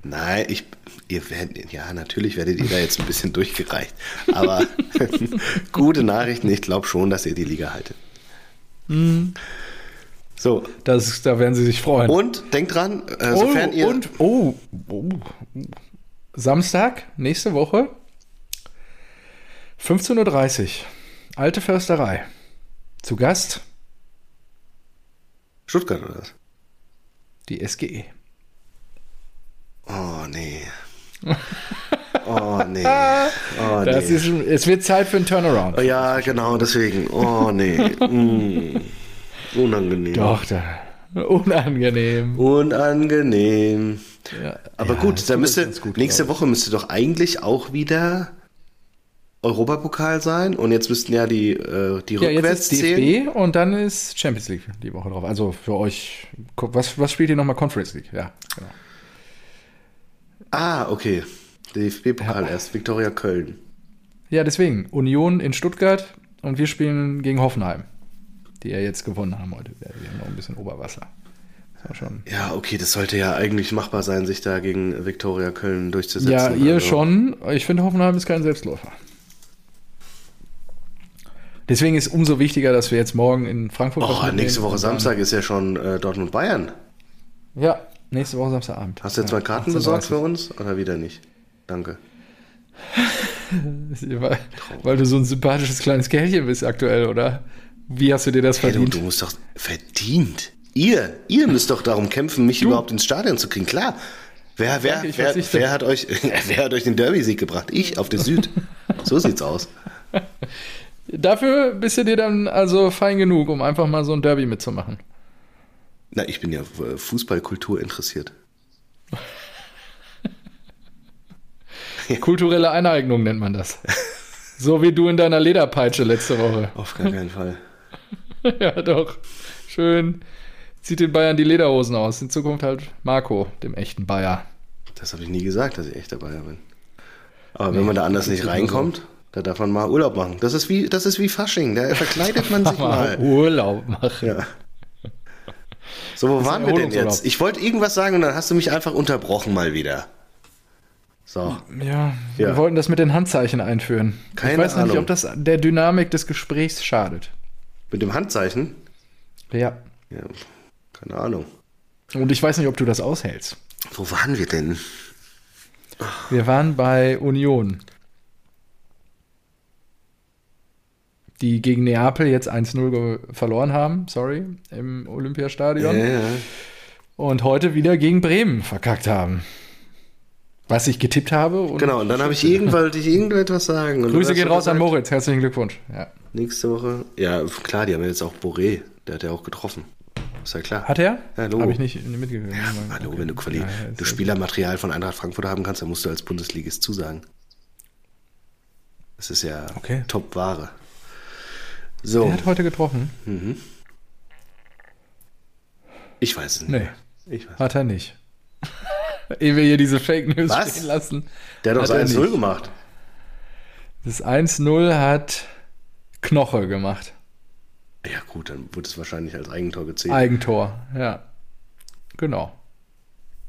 nein, ich, ihr werdet, ja, natürlich werdet ihr da jetzt ein bisschen durchgereicht, aber *laughs* gute Nachrichten, ich glaube schon, dass ihr die Liga haltet. Mhm. So, Das, da werden sie sich freuen. und denkt dran, äh, sofern oh, ihr... und, oh, oh, Samstag, nächste Woche, 15.30 Uhr, Alte Försterei. Zu Gast Stuttgart oder was? die. SGE. Oh, nee. *laughs* Oh, nee. Oh, Das nee. ist, es wird Zeit für einen Turnaround. Ja, genau, deswegen. Oh, nee. Mm. Unangenehm. Doch, da, unangenehm. Unangenehm. Ja, Aber ja, gut, da müsste, nächste Woche müsste doch eigentlich auch wieder Europapokal sein und jetzt müssten ja die, äh, die. Ja, jetzt rückwärts zählen. DFB und dann ist Champions League die Woche drauf. Also für euch, was, was spielt ihr nochmal? Conference League, ja, genau. Ah, okay. DFB-Pokal erst, Viktoria Köln. Ja, deswegen, Union in Stuttgart und wir spielen gegen Hoffenheim, die ja jetzt gewonnen haben heute. Wir haben noch ein bisschen Oberwasser. Ja, okay, das sollte ja eigentlich machbar sein, sich da gegen Viktoria Köln durchzusetzen. Ja, ihr Also, schon. Ich finde, Hoffenheim ist kein Selbstläufer. Deswegen ist umso wichtiger, dass wir jetzt morgen in Frankfurt. Oh, mitnehmen nächste Woche Samstag ist ja schon äh, Dortmund-Bayern. Ja, nächste Woche Samstagabend. Hast du jetzt ja, mal Karten 18:30. besorgt für uns oder wieder nicht? Danke. *laughs* Weil, weil du so ein sympathisches kleines Kerlchen bist aktuell, oder? Wie hast du dir das Hey, du, verdient? du musst doch verdient. Ihr, ihr müsst doch darum kämpfen, mich Du. überhaupt ins Stadion zu kriegen. Klar. Wer, wer, Danke, wer, wer, hat euch, *laughs* wer hat euch den Derby-Sieg gebracht? Ich auf der Süd. *laughs* So sieht's aus. Dafür bist du dir dann also fein genug, um einfach mal so ein Derby mitzumachen. Na, ich bin ja äh, Fußballkultur interessiert. *laughs* Kulturelle Eineignung nennt man das. So wie du in deiner Lederpeitsche letzte Woche. Auf gar keinen Fall. *laughs* ja, doch. Schön. Zieht den Bayern die Lederhosen aus. In Zukunft halt Marco, dem echten Bayer. Das habe ich nie gesagt, dass ich echt dabei bin. Aber wenn man da anders nicht reinkommt, da darf man mal Urlaub machen. Das ist wie, das ist wie Fasching, da verkleidet man sich *laughs* Mal. Urlaub machen. Ja. So, wo waren wir denn jetzt? Ich wollte irgendwas sagen und dann hast du mich einfach unterbrochen mal wieder. So. Ja, Ja. wir wollten das mit den Handzeichen einführen. ich Keine weiß noch nicht, Ahnung. ob das der Dynamik des Gesprächs schadet. Mit dem Handzeichen? Ja. Ja, keine Ahnung. Und ich weiß nicht, ob du das aushältst. Wo waren wir denn? Wir waren bei Union. Die gegen Neapel jetzt 1-0 ge- verloren haben, sorry, im Olympiastadion. Ja. Und heute wieder gegen Bremen verkackt haben. Was ich getippt habe. Und Genau, und dann habe ich *laughs* irgendwann wollte ich irgendetwas sagen. Und Grüße gehen raus an gesagt, Moritz. Herzlichen Glückwunsch. Ja. Nächste Woche. Ja, klar, die haben jetzt auch Boré. Der hat ja auch getroffen. Ist ja klar. Hat er? Ja. Habe ich nicht mitgekriegt. Ja, hallo, wenn du, Quali Ja, du Spielermaterial von Eintracht Frankfurt haben kannst, dann musst du als Bundesligist zusagen. Das ist ja Okay. Top-Ware. So, Der hat heute getroffen. ich weiß es nicht. Nee, Ich weiß. hat er nicht. *laughs* Ehe wir hier diese Fake News Was? stehen lassen. Der hat doch das 1-0 nicht. gemacht. Das 1-0 hat Knoche gemacht. Ja, gut, dann wurde es wahrscheinlich als Eigentor gezählt. Eigentor, ja. Genau.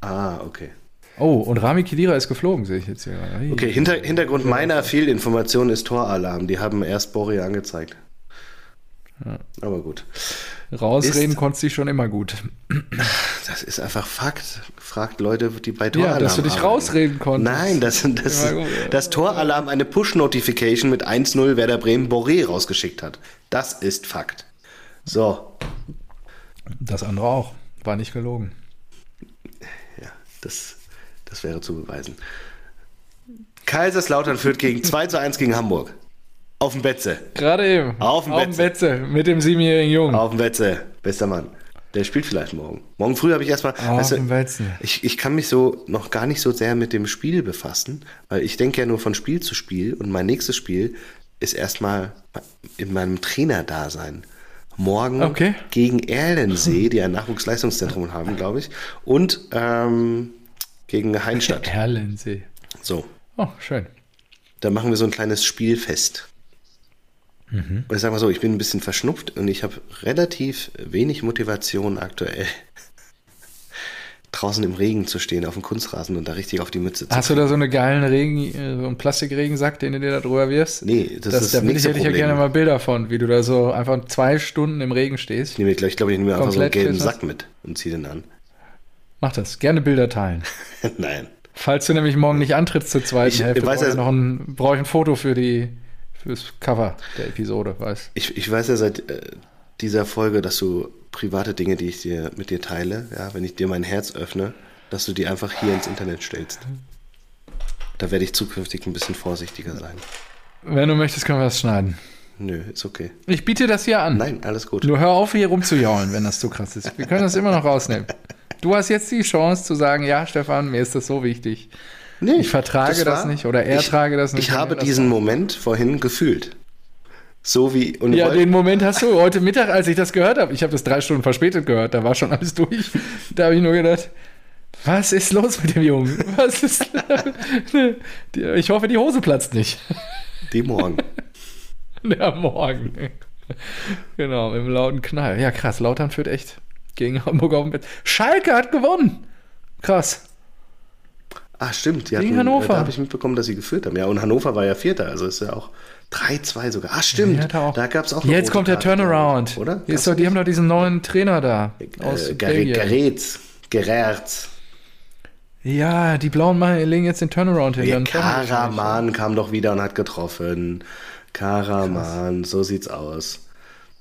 ah, okay. Oh, und Rami Kedira ist geflogen, sehe ich jetzt hier. Hey. Okay, Hinter, Hintergrund meiner Fehlinformation ist Toralarm. Die haben erst Boré angezeigt. Aber gut. Rausreden Ist- konntest du schon immer gut. Das ist einfach Fakt. Fragt Leute, die bei Toralarm Ja, dass du dich arbeiten. rausreden konntest. Nein, das, das, Ja, das Toralarm eine Push-Notification mit 1-0 Werder Bremen Boré rausgeschickt hat. Das ist Fakt. So, Das andere auch. War nicht gelogen. ja, das, das wäre zu beweisen. Kaiserslautern führt gegen *laughs* 2 zu 1 gegen Hamburg. Auf dem Betze. Gerade eben. Auf dem dem Betze. Mit dem siebenjährigen Jungen. Auf dem Betze. Bester Mann. Der spielt vielleicht morgen. Morgen früh habe ich erstmal. Auf dem Betze. Ich, ich kann mich so noch gar nicht so sehr mit dem Spiel befassen, weil ich denke ja nur von Spiel zu Spiel und mein nächstes Spiel ist erstmal in meinem Trainerdasein. Morgen Okay. gegen Erlensee, die ein Nachwuchsleistungszentrum haben, glaube ich, und ähm, gegen Heinstadt. *laughs* Erlensee. So, Oh, schön. da machen wir so ein kleines Spielfest. Und ich sag mal so, ich bin ein bisschen verschnupft und ich habe relativ wenig Motivation aktuell, *laughs* draußen im Regen zu stehen, auf dem Kunstrasen und da richtig auf die Mütze zu Hast du da so einen geilen Regen, äh, so einen Plastikregensack, den du dir da drüber wirfst? Nee, das, ist da das ich, nächste hätte ich ja gerne mal Bilder von, wie du da so einfach zwei Stunden im Regen stehst. Ich nehme, ich glaube, ich nehme einfach so einen gelben das? Sack mit und ziehe den an. Mach das. Gerne Bilder teilen. *laughs* Nein. Falls du nämlich morgen nicht antrittst zur zweiten Ich Hälfte, weiß brauche ich noch ein, brauche ich ein Foto für die, fürs Cover der Episode, weißt Ich, ich weiß ja seit äh, dieser Folge, dass du private Dinge, die ich dir mit dir teile, ja, wenn ich dir mein Herz öffne, dass du die einfach hier ins Internet stellst. Da werde ich zukünftig ein bisschen vorsichtiger sein. Wenn du möchtest, können wir das schneiden. Nö, ist okay. Ich biete das hier an. Nein, alles gut. Nur hör auf, hier rumzujaulen, wenn das zu krass ist. Wir können das immer noch rausnehmen. Du hast jetzt die Chance zu sagen, ja, Stefan, mir ist das so wichtig. Nee, Ich vertrage das nicht oder er trage das nicht, Ich habe das diesen. Moment vorhin gefühlt. So wie. Und Ja, den Moment hast du heute Mittag, als ich das gehört habe. Ich habe das drei Stunden verspätet gehört, da war schon alles durch. Da habe ich nur gedacht, was ist los mit dem Jungen? Was ist. *laughs* Ich hoffe, die Hose platzt nicht. die morgen. *laughs* Ja, morgen. Genau, dem lauten Knall. Ja, krass. Lautern führt echt gegen Hamburg auf dem Bett. Schalke hat gewonnen. Krass. Ah, stimmt. Die hatten, Hannover. Da habe ich mitbekommen, dass sie geführt haben. Ja, und Hannover war ja Vierter, also ist ja auch 3-2 sogar. Ah, stimmt. Ja, da gab es auch Jetzt kommt der Turnaround. Oder? Ist doch, die haben doch diesen neuen Trainer da. Aus äh. Gerät. Gerät. Ja, die Blauen machen, legen jetzt den Turnaround hin. Ja, Karaman kam doch wieder und hat getroffen. Karaman, so sieht's aus.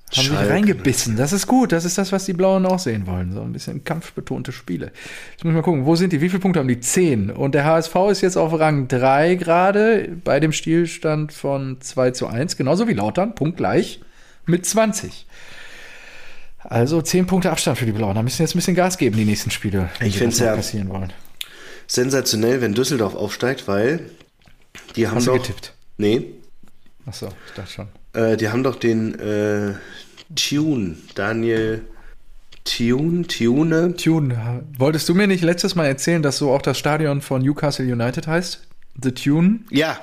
Haben sich Schalke. reingebissen. Das ist gut. Das ist das, was die Blauen auch sehen wollen. So ein bisschen kampfbetonte Spiele. Jetzt muss ich mal gucken, wo sind die? Wie viele Punkte haben die? Zehn. Und der HSV ist jetzt auf Rang 3 gerade bei dem Spielstand von 2 zu 1. Genauso wie Lautern, punktgleich mit 20. Also 10 Punkte Abstand für die Blauen. Da müssen jetzt ein bisschen Gas geben, die nächsten Spiele, Ich das noch ja- passieren wollen. Sensationell, wenn Düsseldorf aufsteigt, weil die haben Hast du doch. getippt? Nee, Achso, ich dachte schon. Äh, die haben doch den äh, Tune, Daniel Tune, Tune. Tune, wolltest du mir nicht letztes Mal erzählen, dass so auch das Stadion von Newcastle United heißt? The Tune. Ja,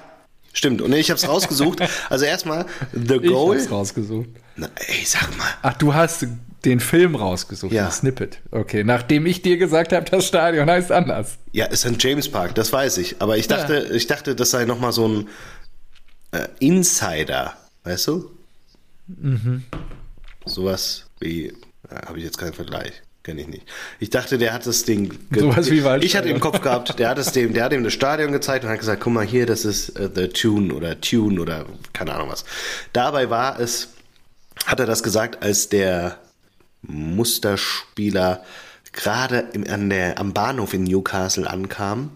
stimmt. Und ich habe es rausgesucht. *laughs* Also erstmal The Ich Goal. hab's rausgesucht. Na, ey, sag mal. Ach, du hast den Film rausgesucht, Ja. ein Snippet. Okay, nachdem ich dir gesagt habe, das Stadion heißt anders. Ja, ist ein James Park, das weiß ich. Aber ich dachte, ich dachte, das sei nochmal so ein äh, Insider, weißt du? Mhm. Sowas wie, habe ich jetzt keinen Vergleich, kenne ich nicht. Ich dachte, der hat das Ding. Sowas wie Waldstadion. Ich hatte im Kopf gehabt, der hat es dem, der hat ihm das Stadion gezeigt und hat gesagt, guck mal hier, das ist äh, The Tune oder Tune oder keine Ahnung was. Dabei war es, hat er das gesagt, als der Musterspieler gerade im, an der, am Bahnhof in Newcastle ankam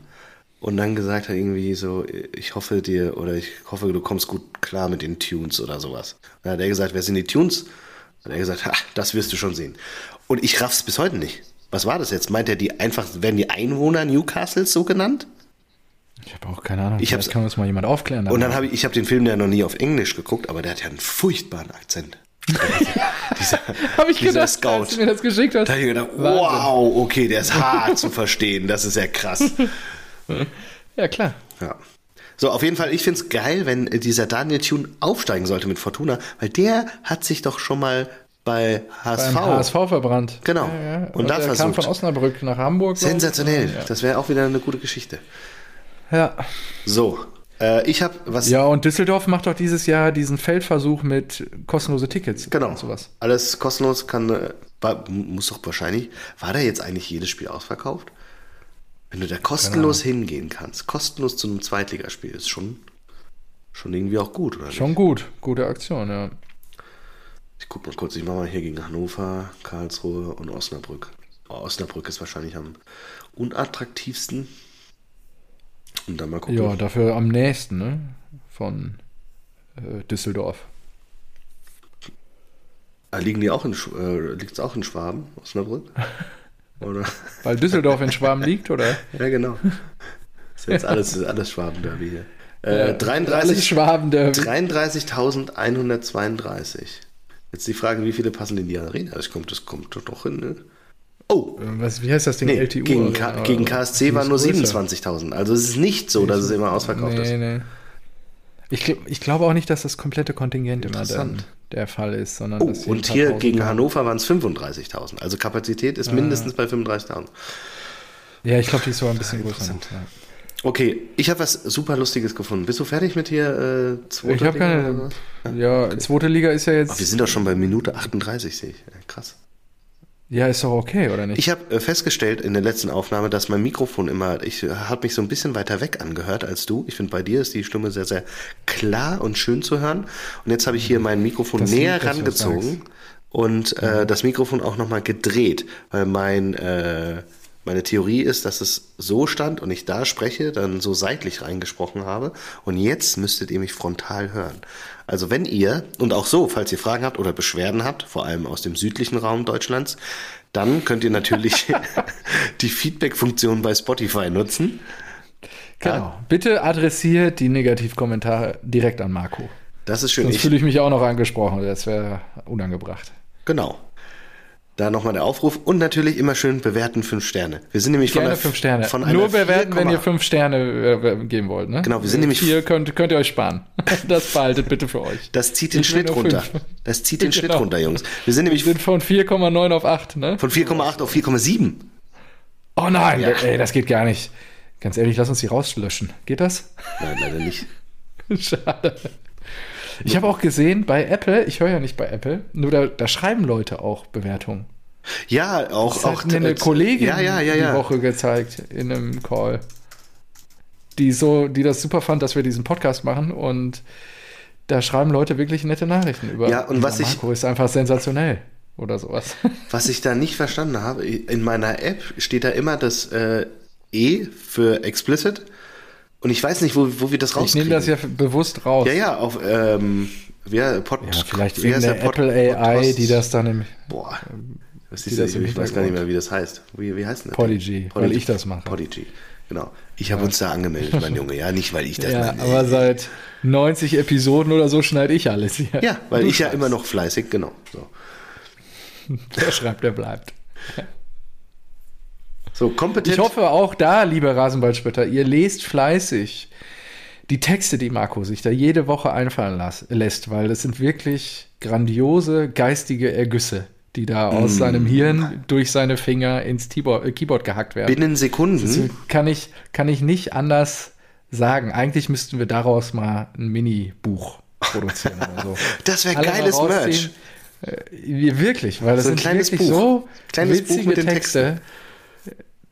und dann gesagt hat irgendwie so, ich hoffe dir oder ich hoffe, du kommst gut klar mit den Tunes oder sowas. Und dann hat er gesagt, wer sind die Tunes? Und er gesagt, ha, das wirst du schon sehen. Und ich raff's bis heute nicht. Was war das jetzt? Meint er die einfach, werden die Einwohner Newcastles so genannt? Ich habe auch keine Ahnung. Ich Vielleicht kann uns mal jemand aufklären. Und dann habe ich, ich habe den Film ja noch nie auf Englisch geguckt, aber der hat ja einen furchtbaren Akzent. *laughs* dieser, Hab ich dieser gedacht, Scout. als du mir das geschickt hast. Da habe ich gedacht, Wahnsinn. wow, okay, der ist hart zu verstehen, das ist ja krass. *laughs* Ja, klar. Ja. So, auf jeden Fall, ich find's geil, wenn äh, dieser Daniel Thune aufsteigen sollte mit Fortuna, weil der hat sich doch schon mal bei HSV. Beim HSV verbrannt. Genau. Ja, ja. Und Und, da er kam versucht. von Osnabrück nach Hamburg. Sensationell. Ja. Das wäre auch wieder eine gute Geschichte. ja. So, äh, ich habe was. Ja, und Düsseldorf macht doch dieses Jahr diesen Feldversuch mit kostenlose Tickets. Genau. Und sowas. Alles kostenlos kann, äh, muss doch wahrscheinlich, war da jetzt eigentlich jedes Spiel ausverkauft? Wenn du da kostenlos hingehen kannst, kostenlos zu einem Zweitligaspiel, ist schon, schon irgendwie auch gut, oder Schon nicht? gut. Gute Aktion, ja. Ich guck mal kurz, ich mache mal hier gegen Hannover, Karlsruhe und Osnabrück. Oh, Osnabrück ist wahrscheinlich am unattraktivsten. Und dann mal gucken. Ja, dafür am nächsten, ne? Von äh, Düsseldorf. Ah, liegen die auch in, äh, liegt's auch in Schwaben, Osnabrück? *laughs* Oder? Weil Düsseldorf in Schwaben liegt, oder? Ja, genau. Ist jetzt alles, ist alles Schwaben-Derby hier. Äh, Alles 33 Schwaben der 33.132. Jetzt die Frage, wie viele passen in die Arena? Das kommt, das kommt doch hin, ne? Oh, Was, wie heißt das Ding? nee, LTU? gegen, K gegen KSC waren nur ist größer. 27.000. Also es ist nicht so, dass es immer ausverkauft nee, ist. Nee. Ich, ich glaube auch nicht, dass das komplette Kontingent immer Interessant. der Fall ist, sondern Oh, und hier gegen. Hannover waren es 35.000. Also Kapazität Ah. ist mindestens bei 35.000. Ja, ich glaube, die ist sogar ein bisschen größer. Ja. Okay, ich habe was super Lustiges gefunden. Bist du fertig mit hier? Äh, zweiter Ich habe keine. Ja, zweite Liga ist ja Ach, wir jetzt. sind doch schon bei Minute 38, sehe ich. Krass. Ja, ist doch okay, oder nicht? Ich habe äh, festgestellt in der letzten Aufnahme, dass mein Mikrofon immer, ich äh, habe mich so ein bisschen weiter weg angehört als du. Ich finde, bei dir ist die Stimme sehr, sehr klar und schön zu hören. Und jetzt habe ich hier mein Mikrofon Das näher rangezogen und äh, das Mikrofon auch nochmal gedreht, weil mein, äh, meine Theorie ist, dass es so stand und ich da spreche, dann so seitlich reingesprochen habe. Und jetzt müsstet ihr mich frontal hören. Also wenn ihr, und auch so, falls ihr Fragen habt oder Beschwerden habt, vor allem aus dem südlichen Raum Deutschlands, dann könnt ihr natürlich *laughs* *laughs* die Feedback-Funktion bei Spotify nutzen. genau. Bitte adressiert die Negativkommentare direkt an Marco. Das ist schön. Sonst fühle ich mich auch noch angesprochen. Das wäre unangebracht. genau. Da nochmal der Aufruf und natürlich immer schön bewerten fünf Sterne. Wir sind nämlich Gerne von fünf Sterne. Nur bewerten, 4,8. wenn ihr fünf Sterne äh, geben wollt. Ne? Genau, wir sind nämlich- Vier könnt, könnt ihr euch sparen. *laughs* Das behaltet bitte für euch. Das zieht den Ich Schnitt runter. Das zieht den *laughs* Schnitt Genau. runter, Jungs. Wir sind Wir nämlich sind von 4,9 auf 8, ne? von 4,8 auf 4,7. Oh nein, Ja. ey, das geht gar nicht. Ganz ehrlich, lass uns die rauslöschen. Geht das? Nein, leider nicht. *laughs* Schade. Ich habe auch gesehen bei Apple, ich höre ja nicht bei Apple, nur da, da schreiben Leute auch Bewertungen. Ja, auch Das auch hat mir eine Kollegin Ja, ja, ja, die ja. Woche gezeigt in einem Call, die so, die das super fand, dass wir diesen Podcast machen und da schreiben Leute wirklich nette Nachrichten über. Ja, und was dieser ich- Marco ist einfach sensationell oder sowas. *laughs* Was ich da nicht verstanden habe, in meiner App steht da immer das äh, E für explicit und ich weiß nicht, wo, wo wir das Ich rauskriegen. nehme das ja bewusst raus. Ja, ja, auf ähm, wer, Pod, Ja, vielleicht wie irgendeine Pod- Apple AI, Podhost? die das dann im Boah. Was ist das ich weiß gar nicht mehr, wie das heißt. Wie, wie heißt denn das? Podigy, weil ich das mache. Podigy, genau. Ich habe uns da angemeldet, mein Junge. Ja, nicht, weil ich das Ja, meine. aber seit 90 Episoden oder so schneide ich alles hier. ja, weil Du ich ja schreibst. immer noch fleißig, genau. So. *laughs* Wer schreibt, der bleibt. *laughs* So, kompetent. Ich hoffe auch da, liebe Rasenballspötter, ihr lest fleißig die Texte, die Marco sich da jede Woche einfallen lässt, weil das sind wirklich grandiose geistige Ergüsse, die da aus Mm. seinem Hirn durch seine Finger ins Keyboard, äh, Keyboard gehackt werden. Binnen Sekunden. Das kann ich, kann ich nicht anders sagen. Eigentlich müssten wir daraus mal ein Mini-Buch produzieren oder so. *laughs* Das wäre geiles. Merch. Äh, Wirklich, weil das So ein sind kleines wirklich Buch. so Kleines Buch witzige mit den Texte.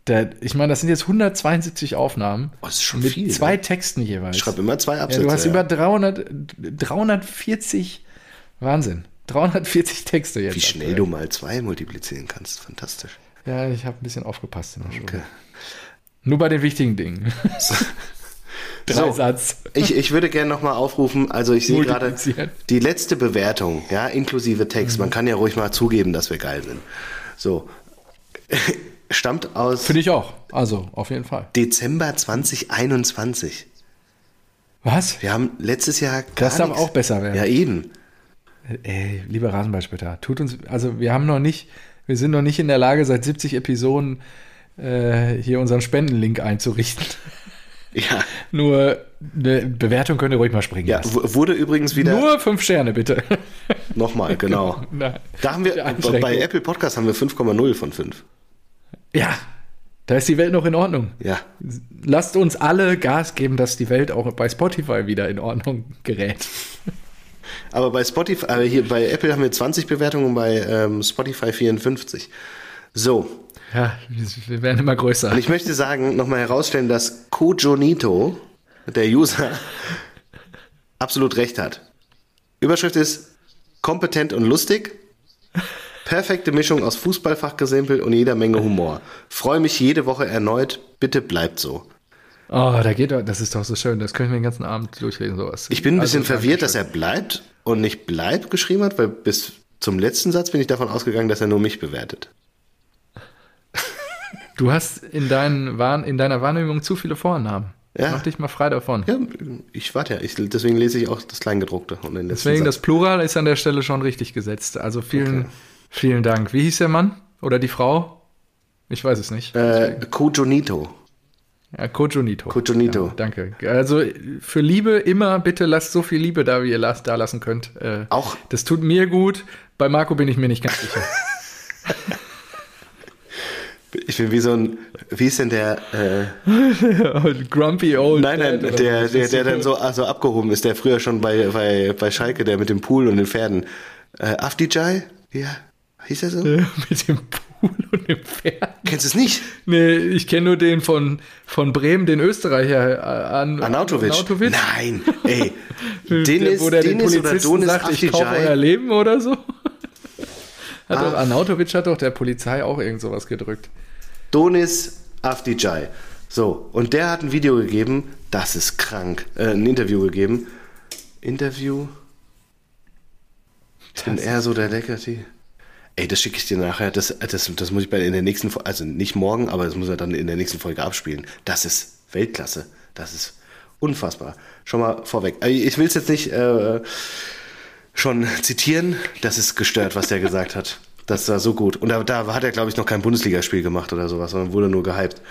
Der, ich meine, das sind jetzt 172 Aufnahmen. Oh, das ist schon mit viel, zwei ne? Texten jeweils. Ich schreibe immer zwei ja, Absätze. du hast ja. über 300, 340, Wahnsinn, 340 Texte jetzt. Wie schnell du mal zwei multiplizieren kannst. Fantastisch. Ja, ich habe ein bisschen aufgepasst in der Schule. Okay. Nur bei den wichtigen Dingen. *laughs* Drei So. Satz. Ich, ich würde gerne nochmal aufrufen, also ich sehe gerade die letzte Bewertung, ja, inklusive Text. Mhm. Man kann ja ruhig mal zugeben, dass wir geil sind. So. Stammt aus Finde ich auch. Also, auf jeden Fall. Dezember 2021. Was? Wir haben letztes Jahr Das darf nichts- auch besser werden. Ja, eben. Ey, lieber Rasenballspötter, tut uns, also wir haben noch nicht, wir sind noch nicht in der Lage, seit 70 Episoden äh, hier unseren Spendenlink einzurichten. *laughs* Ja, Nur eine Bewertung könnt ihr ruhig mal springen ja lassen. wurde übrigens wieder Nur fünf Sterne, bitte. nochmal, *laughs* genau. Nein. Da haben wir, bei Apple Podcast haben wir 5,0 von 5. Ja, da ist die Welt noch in Ordnung. Ja. Lasst uns alle Gas geben, dass die Welt auch bei Spotify wieder in Ordnung gerät. Aber bei Spotify, äh, hier bei Apple haben wir 20 Bewertungen bei ähm, Spotify 54. So. Ja, wir werden immer größer. Und ich möchte sagen, nochmal herausstellen, dass Kojonito, der User, absolut recht hat. Überschrift ist kompetent und lustig. Perfekte Mischung aus Fußballfachgesimpel und jeder Menge Humor. Freue mich jede Woche erneut. Bitte bleibt so. Oh, da geht doch, das ist doch so schön. Das können wir den ganzen Abend durchlesen, sowas. Ich bin ein bisschen Also, verwirrt, dass er bleibt und nicht bleibt geschrieben hat, weil bis zum letzten Satz bin ich davon ausgegangen, dass er nur mich bewertet. Du hast in, deinen, in deiner Wahrnehmung zu viele Vornamen. Ja. Mach dich mal frei davon. Ja, ich warte ja. Ich, deswegen lese ich auch das Kleingedruckte. Und den letzten Deswegen, Satz. das Plural ist an der Stelle schon richtig gesetzt. Also vielen, vielen Dank. Wie hieß der Mann? Oder die Frau? Ich weiß es nicht. Äh, Kojonito. Ja, Kojonito. Kojonito. Ja, danke. Also für Liebe immer bitte lasst so viel Liebe da, wie ihr las- da lassen könnt. Äh, Auch- Das tut mir gut. Bei Marco bin ich mir nicht ganz sicher. *laughs* Ich bin wie so ein, wie ist denn der, äh, *laughs* Grumpy old. nein, nein, Dad der, der, der dann so also abgehoben ist, der früher schon bei, bei, bei Schalke, der mit dem Pool und den Pferden. Äh, Afdijay? Ja, hieß er so? Mit dem Pool und dem Pferd. Kennst du es nicht? Nee, ich kenne nur den von, von Bremen, den Österreicher. äh, An, Arnautovic? Arnautovic. Nein, ey. *laughs* Der- Dennis, wo der den Dennis oder Polizisten Donis sagt, ich kaufe euer. Leben oder so. *laughs* Hat Ah. doch, Arnautovic hat doch der Polizei auch irgend sowas gedrückt. Donis Afdijay. So, und der hat ein Video gegeben, das ist krank, äh, ein Interview gegeben. Interview? Ich bin eher so der Leckerti. Ey, das schicke ich dir nachher. Das, das, das muss ich bei in der nächsten Folge, also nicht morgen, aber das muss er dann in der nächsten Folge abspielen. Das ist Weltklasse. Das ist unfassbar. Schon mal vorweg. Also Ich will es jetzt nicht äh, schon zitieren. Das ist gestört, was der gesagt hat. Das war so gut. Und da, da hat er, glaube ich, noch kein Bundesligaspiel gemacht oder sowas, sondern wurde nur gehypt.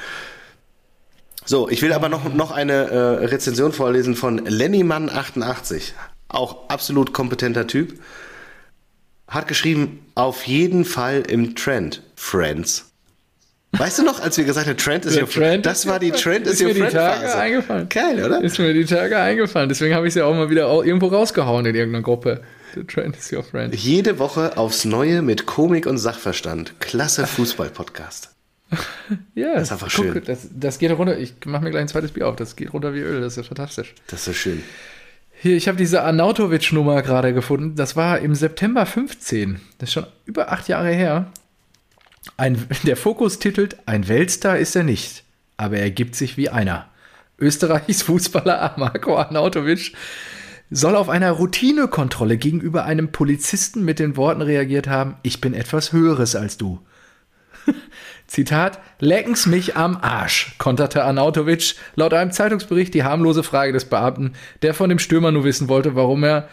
So, ich will aber noch, noch eine äh, Rezension vorlesen von Lennymann88. Auch absolut kompetenter Typ. Hat geschrieben, auf jeden Fall im Trend, Friends. Weißt du noch, als wir gesagt haben, Trend ist Der your Trend Das ist war die Trend ist ist your mir die friend Tage Phase. eingefallen. Geil, oder? Ist mir die Tage eingefallen. Deswegen habe ich es ja auch mal wieder irgendwo rausgehauen in irgendeiner Gruppe. The trend is your friend. Jede Woche aufs Neue mit Komik und Sachverstand. Klasse Fußball-Podcast. *laughs* Ja, Das ist einfach schön. Das, das geht runter. Ich mache mir gleich ein zweites Bier auf. Das geht runter wie Öl. Das ist fantastisch. Das ist so schön. Hier, ich habe diese Arnautovic-Nummer gerade gefunden. Das war im September 15. Das ist schon über acht Jahre her. Ein, der Fokus titelt: Ein Weltstar ist er nicht, aber er gibt sich wie einer. Österreichs Fußballer Marco Arnautovic soll auf einer Routinekontrolle gegenüber einem Polizisten mit den Worten reagiert haben: Ich bin etwas Höheres als du. Zitat, lecken's mich am Arsch, konterte Arnautovic laut einem Zeitungsbericht die harmlose Frage des Beamten, der von dem Stürmer nur wissen wollte, warum er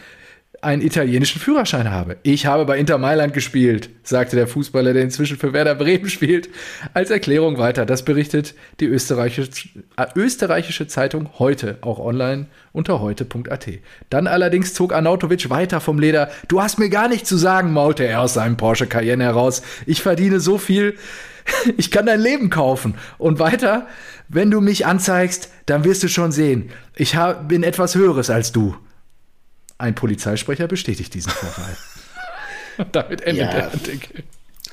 einen italienischen Führerschein habe. Ich habe bei Inter Mailand gespielt, sagte der Fußballer, der inzwischen für Werder Bremen spielt, als Erklärung weiter. Das berichtet die österreichische, äh, österreichische Zeitung heute, auch online unter heute.at. Dann allerdings zog Arnautovic weiter vom Leder. Du hast mir gar nichts zu sagen, maulte er aus seinem Porsche Cayenne heraus. Ich verdiene so viel, *laughs* ich kann dein Leben kaufen. Und weiter, wenn du mich anzeigst, dann wirst du schon sehen. Ich hab, bin etwas Höheres als du. Ein Polizeisprecher bestätigt diesen Vorfall. *laughs* Damit endet Ja. der Artikel.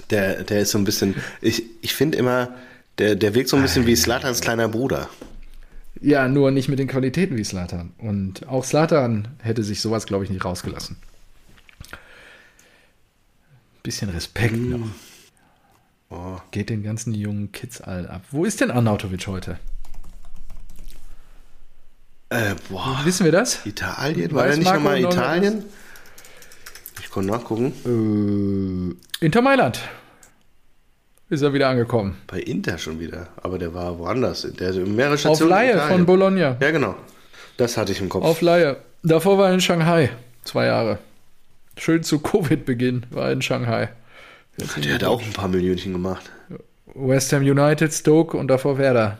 Der, der ist so ein bisschen, ich, ich finde immer, der, der wirkt so ein bisschen wie Slatans kleiner Bruder. Ja, nur nicht mit den Qualitäten wie Slatan. Und auch Slatan hätte sich sowas, glaube ich, nicht rausgelassen. Bisschen Respekt noch. Oh. Geht den ganzen jungen Kids all ab. Wo ist denn Arnautovic heute? Äh, boah, Wissen wir das? Italien? War der nicht nochmal noch Italien? Ich konnte nachgucken. Äh, Inter Mailand. Ist er wieder angekommen. Bei Inter schon wieder. Aber der war woanders. Der hat mehrere Auf Stationen. in Laie Italien. von Bologna. Ja, genau. Das hatte ich im Kopf. Auf Laie. Davor war er in Shanghai. Zwei Jahre. Schön zu Covid-Beginn war er in Shanghai. Jetzt in der hat auch ein paar Millionchen gemacht. West Ham United, Stoke und davor Werder.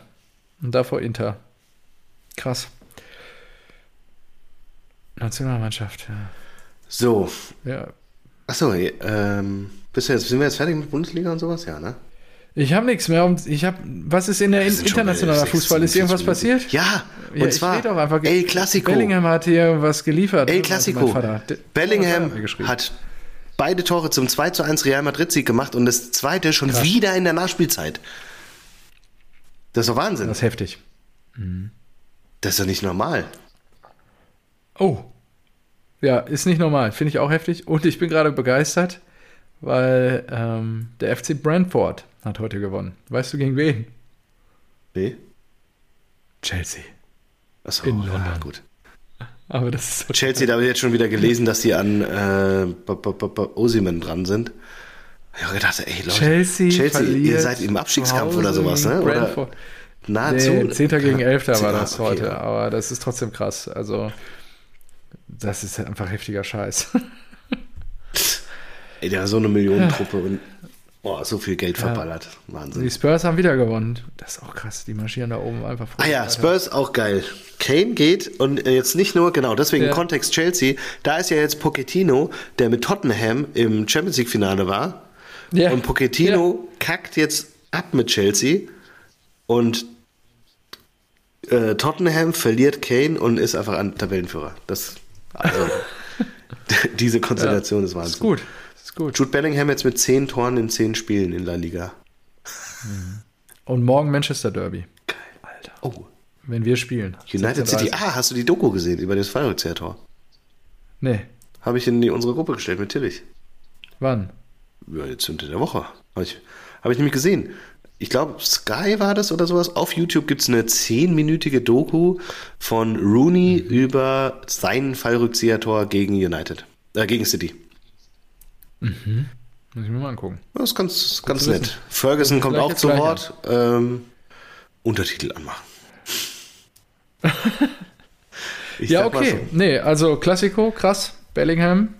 Und davor Inter. Krass. Nationalmannschaft, ja. So. ja. Achso, ähm, bist du jetzt, sind wir jetzt fertig mit Bundesliga und sowas? Ja, ne? Ich habe nichts mehr. Und ich habe. Was ist in der internationalen sechs, Fußball? Ist irgendwas 47 Minuten. passiert? Ja, und Ja, zwar auch einfach. El Clasico. Bellingham hat hier was geliefert. El ne? Clasico. Also Bellingham hat beide Tore zum 2 zu 1 Real Madrid-Sieg gemacht und das zweite schon wieder in der Nachspielzeit. Das ist doch Wahnsinn. Das ist heftig. Das ist doch nicht normal. Oh. Ja, ist nicht normal. Finde ich auch heftig. Und ich bin gerade begeistert, weil ähm, der FC Brentford hat heute gewonnen. Weißt du gegen wen? Nee? Chelsea. Achso, In ja, London. gut. Aber das ist so Chelsea, da habe ich jetzt schon wieder gelesen, dass die an äh, Osimhen dran sind. Ich habe gedacht, ey Leute, Chelsea, Chelsea ihr seid im Abstiegskampf oder sowas, ne? Oder nahezu. Nee, 10. gegen 11. war das okay, heute. Aber das ist trotzdem krass. Also, das ist einfach heftiger Scheiß. Ey, der hat so eine Millionentruppe und boah, so viel Geld verballert. Wahnsinn. Die Spurs haben wieder gewonnen. Das ist auch krass. Die marschieren da oben einfach vor. Ah ja, Spurs auch geil. Kane geht und äh, jetzt nicht nur, genau, deswegen Ja. Kontext Chelsea, da ist ja jetzt Pochettino, der mit Tottenham im Champions League Finale war. Ja. Und Pochettino kackt jetzt ab mit Chelsea und äh, Tottenham verliert Kane und ist einfach ein Tabellenführer. Das, also, *laughs* *laughs* diese Konstellation ist Wahnsinn. Ist gut. Gut. Jude Bellingham jetzt mit 10 Toren in 10 Spielen in La Liga. Und morgen Manchester Derby. Alter. Oh, Wenn wir spielen. United 16:30. City. Ah, hast du die Doku gesehen über das Fallrückkehrtor? Nee. Habe ich in die, unsere Gruppe gestellt mit Tillich. Wann? Ja, jetzt unter der Woche. Habe ich, hab ich nämlich gesehen. Ich glaube, Sky war das oder sowas. Auf YouTube gibt es eine zehnminütige Doku von Rooney über sein Fallrückzieher-Tor gegen United. Äh, gegen City. Muss ich mir mal angucken. Das ist ganz, ganz nett. wissen. Ferguson kommt auch zu Wort. Ähm, Untertitel anmachen. *laughs* Ja, okay. so. Nee, also Klassiko, krass. Bellingham.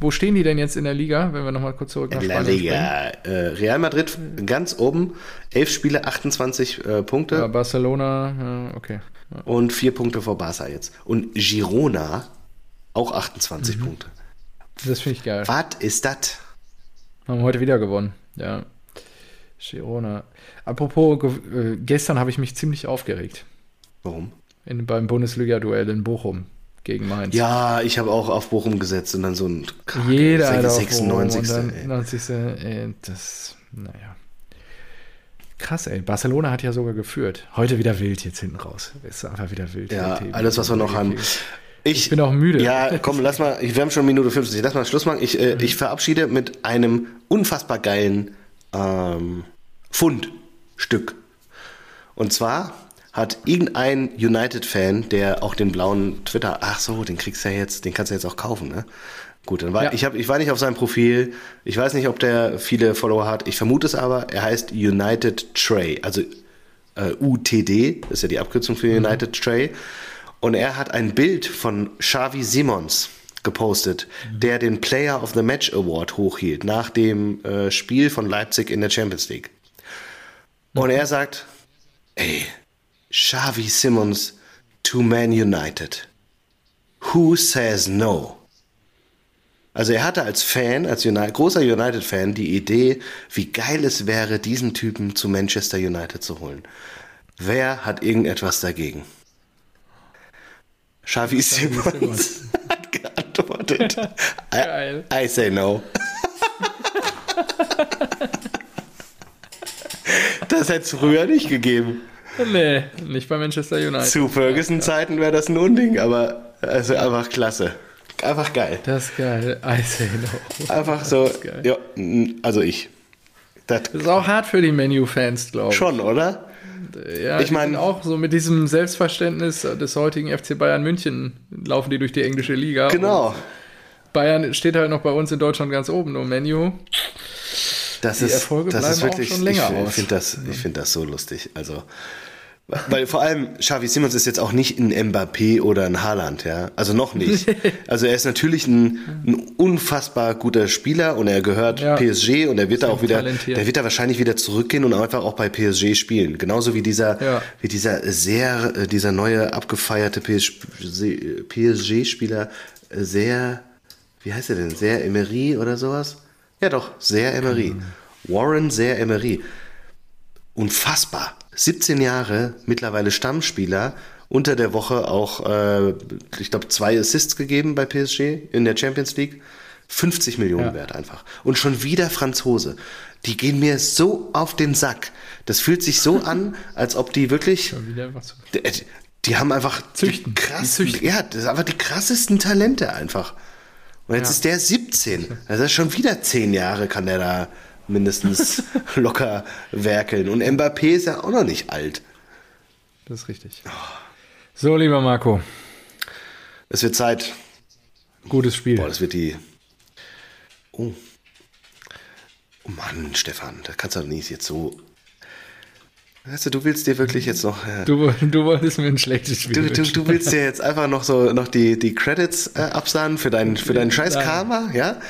Wo stehen die denn jetzt in der Liga, wenn wir nochmal kurz zurück nach La Spanien springen? Liga. Äh, Real Madrid ganz oben. Elf Spiele, 28 äh, Punkte. Ja, Barcelona, ja, okay. Ja. Und vier Punkte vor Barca jetzt. Und Girona auch 28 Mhm. Punkte. Das finde ich geil. Was ist das? Haben heute wieder gewonnen. Ja. Girona. Apropos, ge- äh, gestern habe ich mich ziemlich aufgeregt. Warum? In, beim Bundesliga-Duell in Bochum gegen Mainz. Ja, ich habe auch auf Bochum gesetzt und dann so ein Jeder Sech- Alter, auf 96. Bochum und dann 90. Ey, das, naja. Krass, ey. Barcelona hat ja sogar geführt. Heute wieder wild jetzt hinten raus. Ist einfach wieder wild. Ja, alles, was wir noch haben. Ich bin auch müde. Ja, komm, lass mal, ich- wir haben schon Minute 50. Lass mal Schluss machen. Ich, Mhm. äh, ich verabschiede mit einem unfassbar geilen ähm, Fundstück. Und zwar hat irgendein United-Fan, der auch den blauen Twitter, ach so, den kriegst du ja jetzt, den kannst du jetzt auch kaufen, ne? Gut, dann war, Ja. ich, hab, ich war nicht auf seinem Profil. Ich weiß nicht, ob der viele Follower hat. Ich vermute es aber. Er heißt United Tray, also äh, UTD, das ist ja die Abkürzung für United Tray. Und er hat ein Bild von Xavi Simons gepostet, der den Player of the Match Award hochhielt nach dem äh, Spiel von Leipzig in der Champions League. Und er sagt, ey, Xavi Simmons to Man United. Who says no? Also er hatte als Fan, als United, großer United-Fan, die Idee, wie geil es wäre, diesen Typen zu Manchester United zu holen. Wer hat irgendetwas dagegen? Xavi Simmons *laughs* hat geantwortet. *laughs* Geil. I, I say no. *laughs* das hätte es früher nicht gegeben. Nee, nicht bei Manchester United. Zu Ferguson-Zeiten wäre das ein Unding, aber also einfach klasse. Einfach geil. Das ist geil. I say no. Einfach so, ja, also ich. Das Das ist auch hart für die Menu-Fans, glaube ich. schon, oder? Ja, Ich ich mein- meine auch so mit diesem Selbstverständnis des heutigen FC Bayern München laufen die durch die englische Liga. Genau. Bayern steht halt noch bei uns in Deutschland ganz oben, nur Menu. Das Die ist, Erfolge das ist bleiben auch wirklich, schon länger ich, aus. Ich finde das, ich find das so lustig. Also, weil vor allem Xavi Simons ist jetzt auch nicht ein Mbappé oder ein Haaland, ja. Also noch nicht. *laughs* Also er ist natürlich ein, ein unfassbar guter Spieler und er gehört Ja. PSG und er wird da auch wieder, talentiert. der wird da wahrscheinlich wieder zurückgehen und einfach auch bei PSG spielen. Genauso wie dieser, Ja. wie dieser sehr, äh, dieser neue abgefeierte PSG-Spieler, äh, sehr, wie heißt er denn? Sehr Emery oder sowas? Ja doch, sehr Emery. Warren sehr Emery. Unfassbar. 17 Jahre, mittlerweile Stammspieler, unter der Woche auch, äh, ich glaube, zwei Assists gegeben bei PSG in der Champions League. 50 Millionen Ja. wert einfach. Und schon wieder Franzose. Die gehen mir so auf den Sack. Das fühlt sich so an, *laughs* als ob die wirklich was. die, die haben einfach Züchten. Die krassen, züchten. ja, das sind einfach die krassesten Talente einfach. Und jetzt Ja. ist der 17. Also schon wieder 10 Jahre kann der da mindestens *laughs* locker werkeln. Und Mbappé ist ja auch noch nicht alt. Das ist richtig. So, lieber Marco, Es wird Zeit. gutes Spiel. Boah, das wird die. Oh. Oh Mann, Stefan, das kannst du doch nicht jetzt so. Weißt du, du willst dir wirklich jetzt noch. Äh, Du, du wolltest mir ein schlechtes Spiel Du, du, du willst dir jetzt einfach noch so noch die, die Credits äh, absahnen für deinen für deinen scheiß. Karma, ja?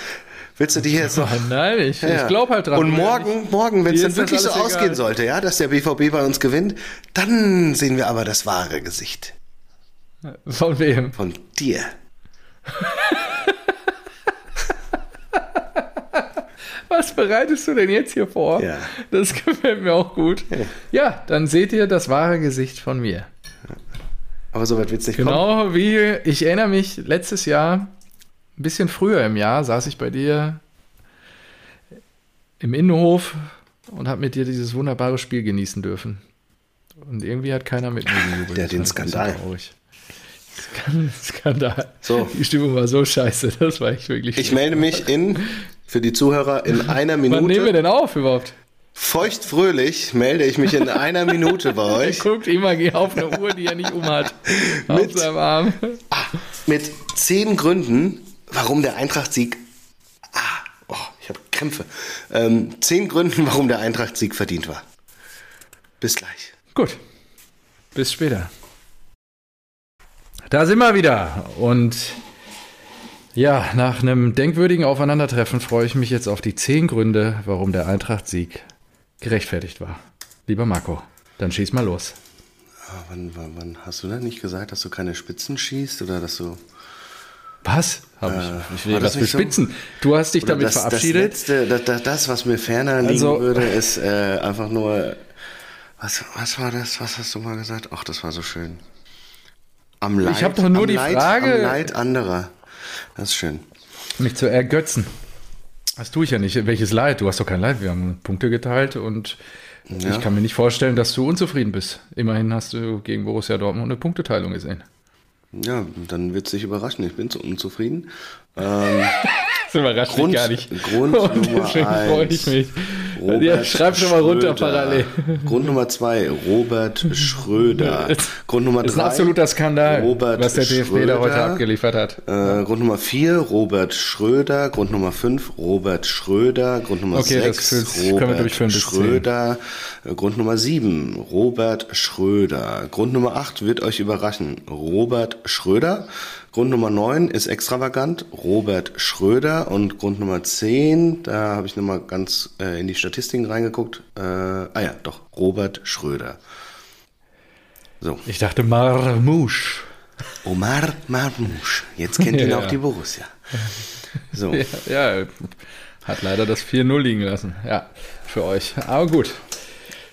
Willst du die jetzt *laughs* noch Nein, ich, Ja. ich glaube halt dran. Und morgen, morgen, wenn es dann wirklich so alles ausgehen egal. sollte, ja, dass der BVB bei uns gewinnt, dann sehen wir aber das wahre Gesicht Von wem? von dir. *laughs* Was bereitest du denn jetzt hier vor? Ja. Das gefällt mir auch gut. Ja, dann seht ihr das wahre Gesicht von mir. Aber so weit wird's nicht kommen. Genau wie, ich erinnere mich, letztes Jahr, ein bisschen früher im Jahr, saß ich bei dir im Innenhof und habe mit dir dieses wunderbare Spiel genießen dürfen. Und irgendwie hat keiner mit mir gejubelt. Der hat den Skandal. *laughs* Skandal. So. Die Stimmung war so scheiße, das war echt wirklich. Ich melde mich in für die Zuhörer in *laughs* einer Wann nehmen wir Minute. denn auf überhaupt? Feuchtfröhlich melde ich mich in einer Minute bei Er *laughs* euch guckt immer auf eine Uhr, die er nicht umhat. Auf Mit- seinem Arm. mit zehn Gründen, warum der Eintracht-Sieg. Ah, oh, ich habe Krämpfe. Ähm, zehn Gründen, warum der Eintracht-Sieg verdient war. Bis gleich. Gut. Bis später. Da sind wir wieder. Und ja, nach einem denkwürdigen Aufeinandertreffen freue ich mich jetzt auf die zehn Gründe, warum der Eintracht-Sieg gerechtfertigt war. Lieber Marco, dann schieß mal los. Ah, wann, wann, wann hast du denn nicht gesagt, dass du keine Spitzen schießt oder dass du Was? Hab ich, ich Äh, war das was für nicht so? Spitzen. Du hast dich oder damit das, verabschiedet. Das, letzte, das, das, das, was mir ferner liegen Also- würde, ist äh, einfach nur. Was, was war das? Was hast du mal gesagt? Ach, das war so schön. Am Leid, hab doch nur die Leid, Frage- Am Leid anderer. Das ist schön. mich zu ergötzen. Das tue ich ja nicht. Welches Leid? Du hast doch kein Leid. Wir haben Punkte geteilt und ich kann mir nicht vorstellen, dass du unzufrieden bist. Immerhin hast du gegen Borussia Dortmund eine Punkteteilung gesehen. Ja, dann wird es dich überraschen. Ich bin so unzufrieden. Ähm, *laughs* Das überrascht Grund- mich gar nicht. Grund Und deswegen freue ich mich. Robert ja, schreib schon mal runter parallel. Grund Nummer zwei, Robert Schröder. *laughs* Grund Nummer Das ist drei, ein absoluter Skandal, Robert was der DFB da heute abgeliefert hat. Äh, Grund Nummer vier, Robert Schröder. Grund Nummer fünf, Robert Schröder. Grund Nummer Okay, das sechs, wir Robert Schröder. Äh, Grund Nummer sieben, Robert Schröder. Grund Nummer acht wird euch überraschen, Robert Schröder. Grund Nummer 9 ist extravagant, Robert Schröder. Und Grund Nummer 10, da habe ich nochmal ganz äh, in die Statistiken reingeguckt. Äh, ah ja, doch, Robert Schröder. So, Ich dachte Marmouche. Omar Marmouche. Jetzt kennt ihn *laughs* Ja. auch die Borussia. So, *laughs* Ja, ja, hat leider das 4-0 liegen lassen. Ja, für euch. Aber gut.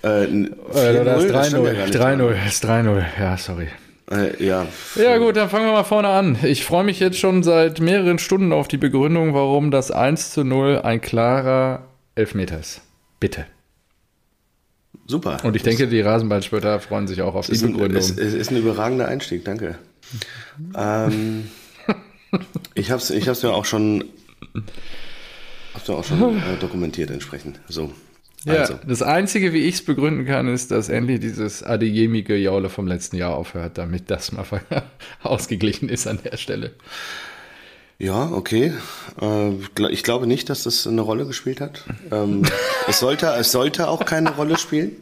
äh, n- Äh, das 4-0, ist das stand ja 3-0. gar nicht 3-0. Das ist 3-0. Ja, sorry. Äh, ja, Ja, gut, dann fangen wir mal vorne an. Ich freue mich jetzt schon seit mehreren Stunden auf die Begründung, warum das 1 zu 0 ein klarer Elfmeter ist. Bitte. super. Und ich denke, die Rasenballspötter freuen sich auch auf die ist Begründung. es, es ist ein überragender Einstieg, danke. Ähm, ich habe es ich hab's ja auch schon, hab's ja auch schon äh, dokumentiert entsprechend. So, Ja, also. das Einzige, wie ich es begründen kann, ist, dass endlich dieses Adeyemi-Gejaule vom letzten Jahr aufhört, damit das mal *laughs* ausgeglichen ist an der Stelle. Ja, okay. Äh, ich glaube nicht, dass das eine Rolle gespielt hat. Ähm, es, sollte, es sollte auch keine Rolle spielen.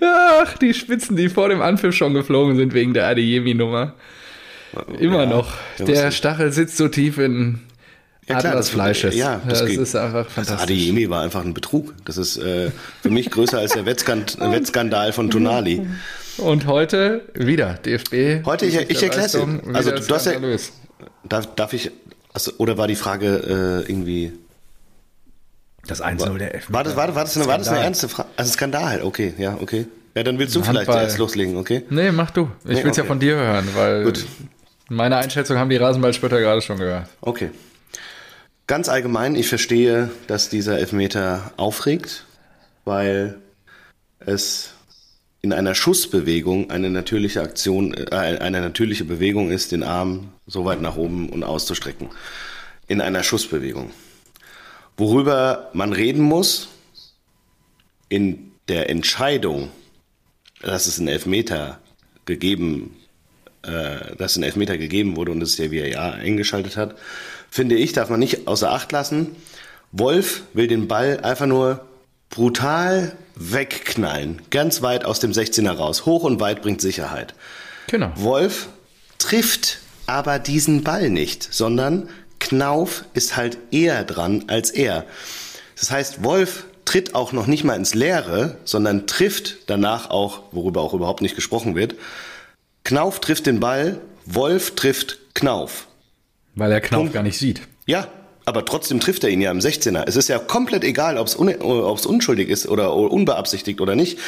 Ach, die Spitzen, die vor dem Anpfiff schon geflogen sind wegen der Adeyemi-Nummer. Immer Ja, noch. Der Stachel sitzt so tief in Ja, klar, das- Fleisches. ja, das das geht. ist einfach Das fantastisch. Adeyemi war einfach ein Betrug. Das ist äh, für mich größer als der Wettskand *laughs* Wettskandal von Tonali. Und heute wieder DFB. Heute, ich, ich erkläre es Also du hast ja, darf, darf ich, also, oder war die Frage äh, irgendwie, Das 1-0 der Elfmeter. war das, war, das- war, das eine, war das eine ernste Frage? Also Skandal, okay, ja, okay. Ja, dann willst du vielleicht Handball. erst loslegen, okay? Nee, mach du. Ich Nee, will es ja okay. von dir hören, weil Gut. meine Einschätzung haben die Rasenballspötter gerade schon gehört. Okay. Ganz allgemein, ich verstehe, dass dieser Elfmeter aufregt, weil es in einer Schussbewegung eine natürliche Aktion, äh, eine natürliche Bewegung ist, den Arm so weit nach oben und auszustrecken. In einer Schussbewegung. Worüber man reden muss, in der Entscheidung, dass es einen Elfmeter gegeben äh, dass ein Elfmeter gegeben wurde und es der VAR eingeschaltet hat, finde ich, darf man nicht außer Acht lassen. Wolf will den Ball einfach nur brutal wegknallen, ganz weit aus dem 16er raus. Hoch und weit bringt Sicherheit. Genau. Wolf trifft aber diesen Ball nicht, sondern Knauf ist halt eher dran als er. Das heißt, Wolf tritt auch noch nicht mal ins Leere, sondern trifft danach auch, worüber auch überhaupt nicht gesprochen wird. Knauf trifft den Ball, Wolf trifft Knauf. Weil er Knauf Punkt. gar nicht sieht. Ja, aber trotzdem trifft er ihn ja im 16er. Es ist ja komplett egal, ob es un unschuldig ist oder unbeabsichtigt oder nicht.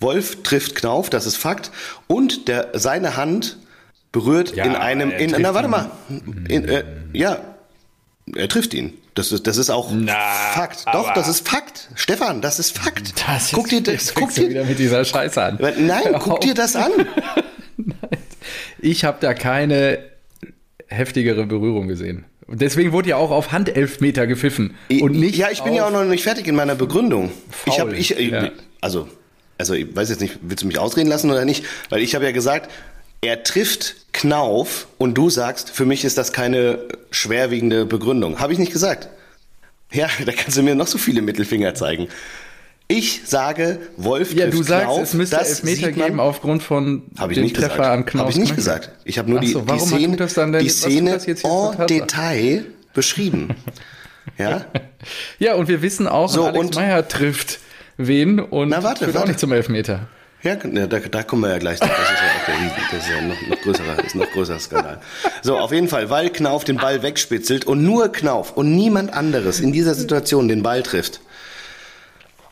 Wolf trifft Knauf, das ist Fakt. Und der, seine Hand berührt Ja, in einem, in, na warte mal, in, äh, ja, er trifft ihn. Das ist, das ist auch Fakt. Doch, das ist Fakt. Stefan, das ist Fakt. *laughs* Das guck dir das guck dir, wieder mit dieser Scheiße an. nein, guck dir das an. *laughs* Ich habe da keine heftigere Berührung gesehen. Und deswegen wurde ja auch auf Handelfmeter gepfiffen und nicht ja, ich bin ja auch noch nicht fertig in meiner Begründung. Ich Foul, habe ich ja. also also ich weiß jetzt nicht, willst du mich ausreden lassen oder nicht? Weil ich habe ja gesagt, er trifft Knauf und du sagst, für mich ist das keine schwerwiegende Begründung. Habe ich nicht gesagt. Ja, *laughs* da kannst du mir noch so viele Mittelfinger zeigen. Ich sage, Wolf Ja, trifft du sagst, Knauf, es müsste Elfmeter man- geben aufgrund von dem nicht Treffer gesagt. am Knauf. Habe ich nicht gesagt. Ich habe nur die, so, die warum Szene, denn- die Szene en? Detail beschrieben. *laughs* ja? Ja, und wir wissen auch, So, Alex und- Meyer trifft wen und Na, warte, führt auch warte. nicht zum Elfmeter. Ja, ne, da, da kommen wir ja gleich drauf. Das ist ja auch der Riesen. Das ist ja noch, noch größerer, ist noch größerer Skandal. So, auf jeden Fall, weil Knauf den Ball wegspitzelt und nur Knauf und niemand anderes in dieser Situation den Ball trifft,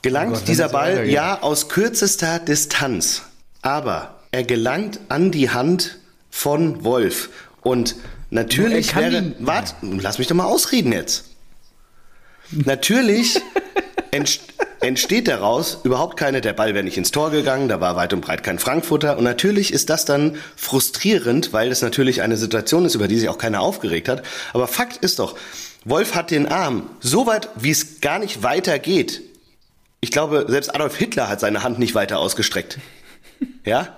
gelangt Oh Gott, dieser Ball ja aus kürzester Distanz. Aber er gelangt an die Hand von Wolf. Und natürlich kann wäre. Warte, lass mich doch mal ausreden jetzt. Natürlich *laughs* entst entsteht daraus überhaupt keine, der Ball wäre nicht ins Tor gegangen, da war weit und breit kein Frankfurter. Und natürlich ist das dann frustrierend, weil das natürlich eine Situation ist, über die sich auch keiner aufgeregt hat. Aber Fakt ist doch, Wolf hat den Arm so weit, wie es gar nicht weiter geht. Ich glaube, selbst Adolf Hitler hat seine Hand nicht weiter ausgestreckt. Ja?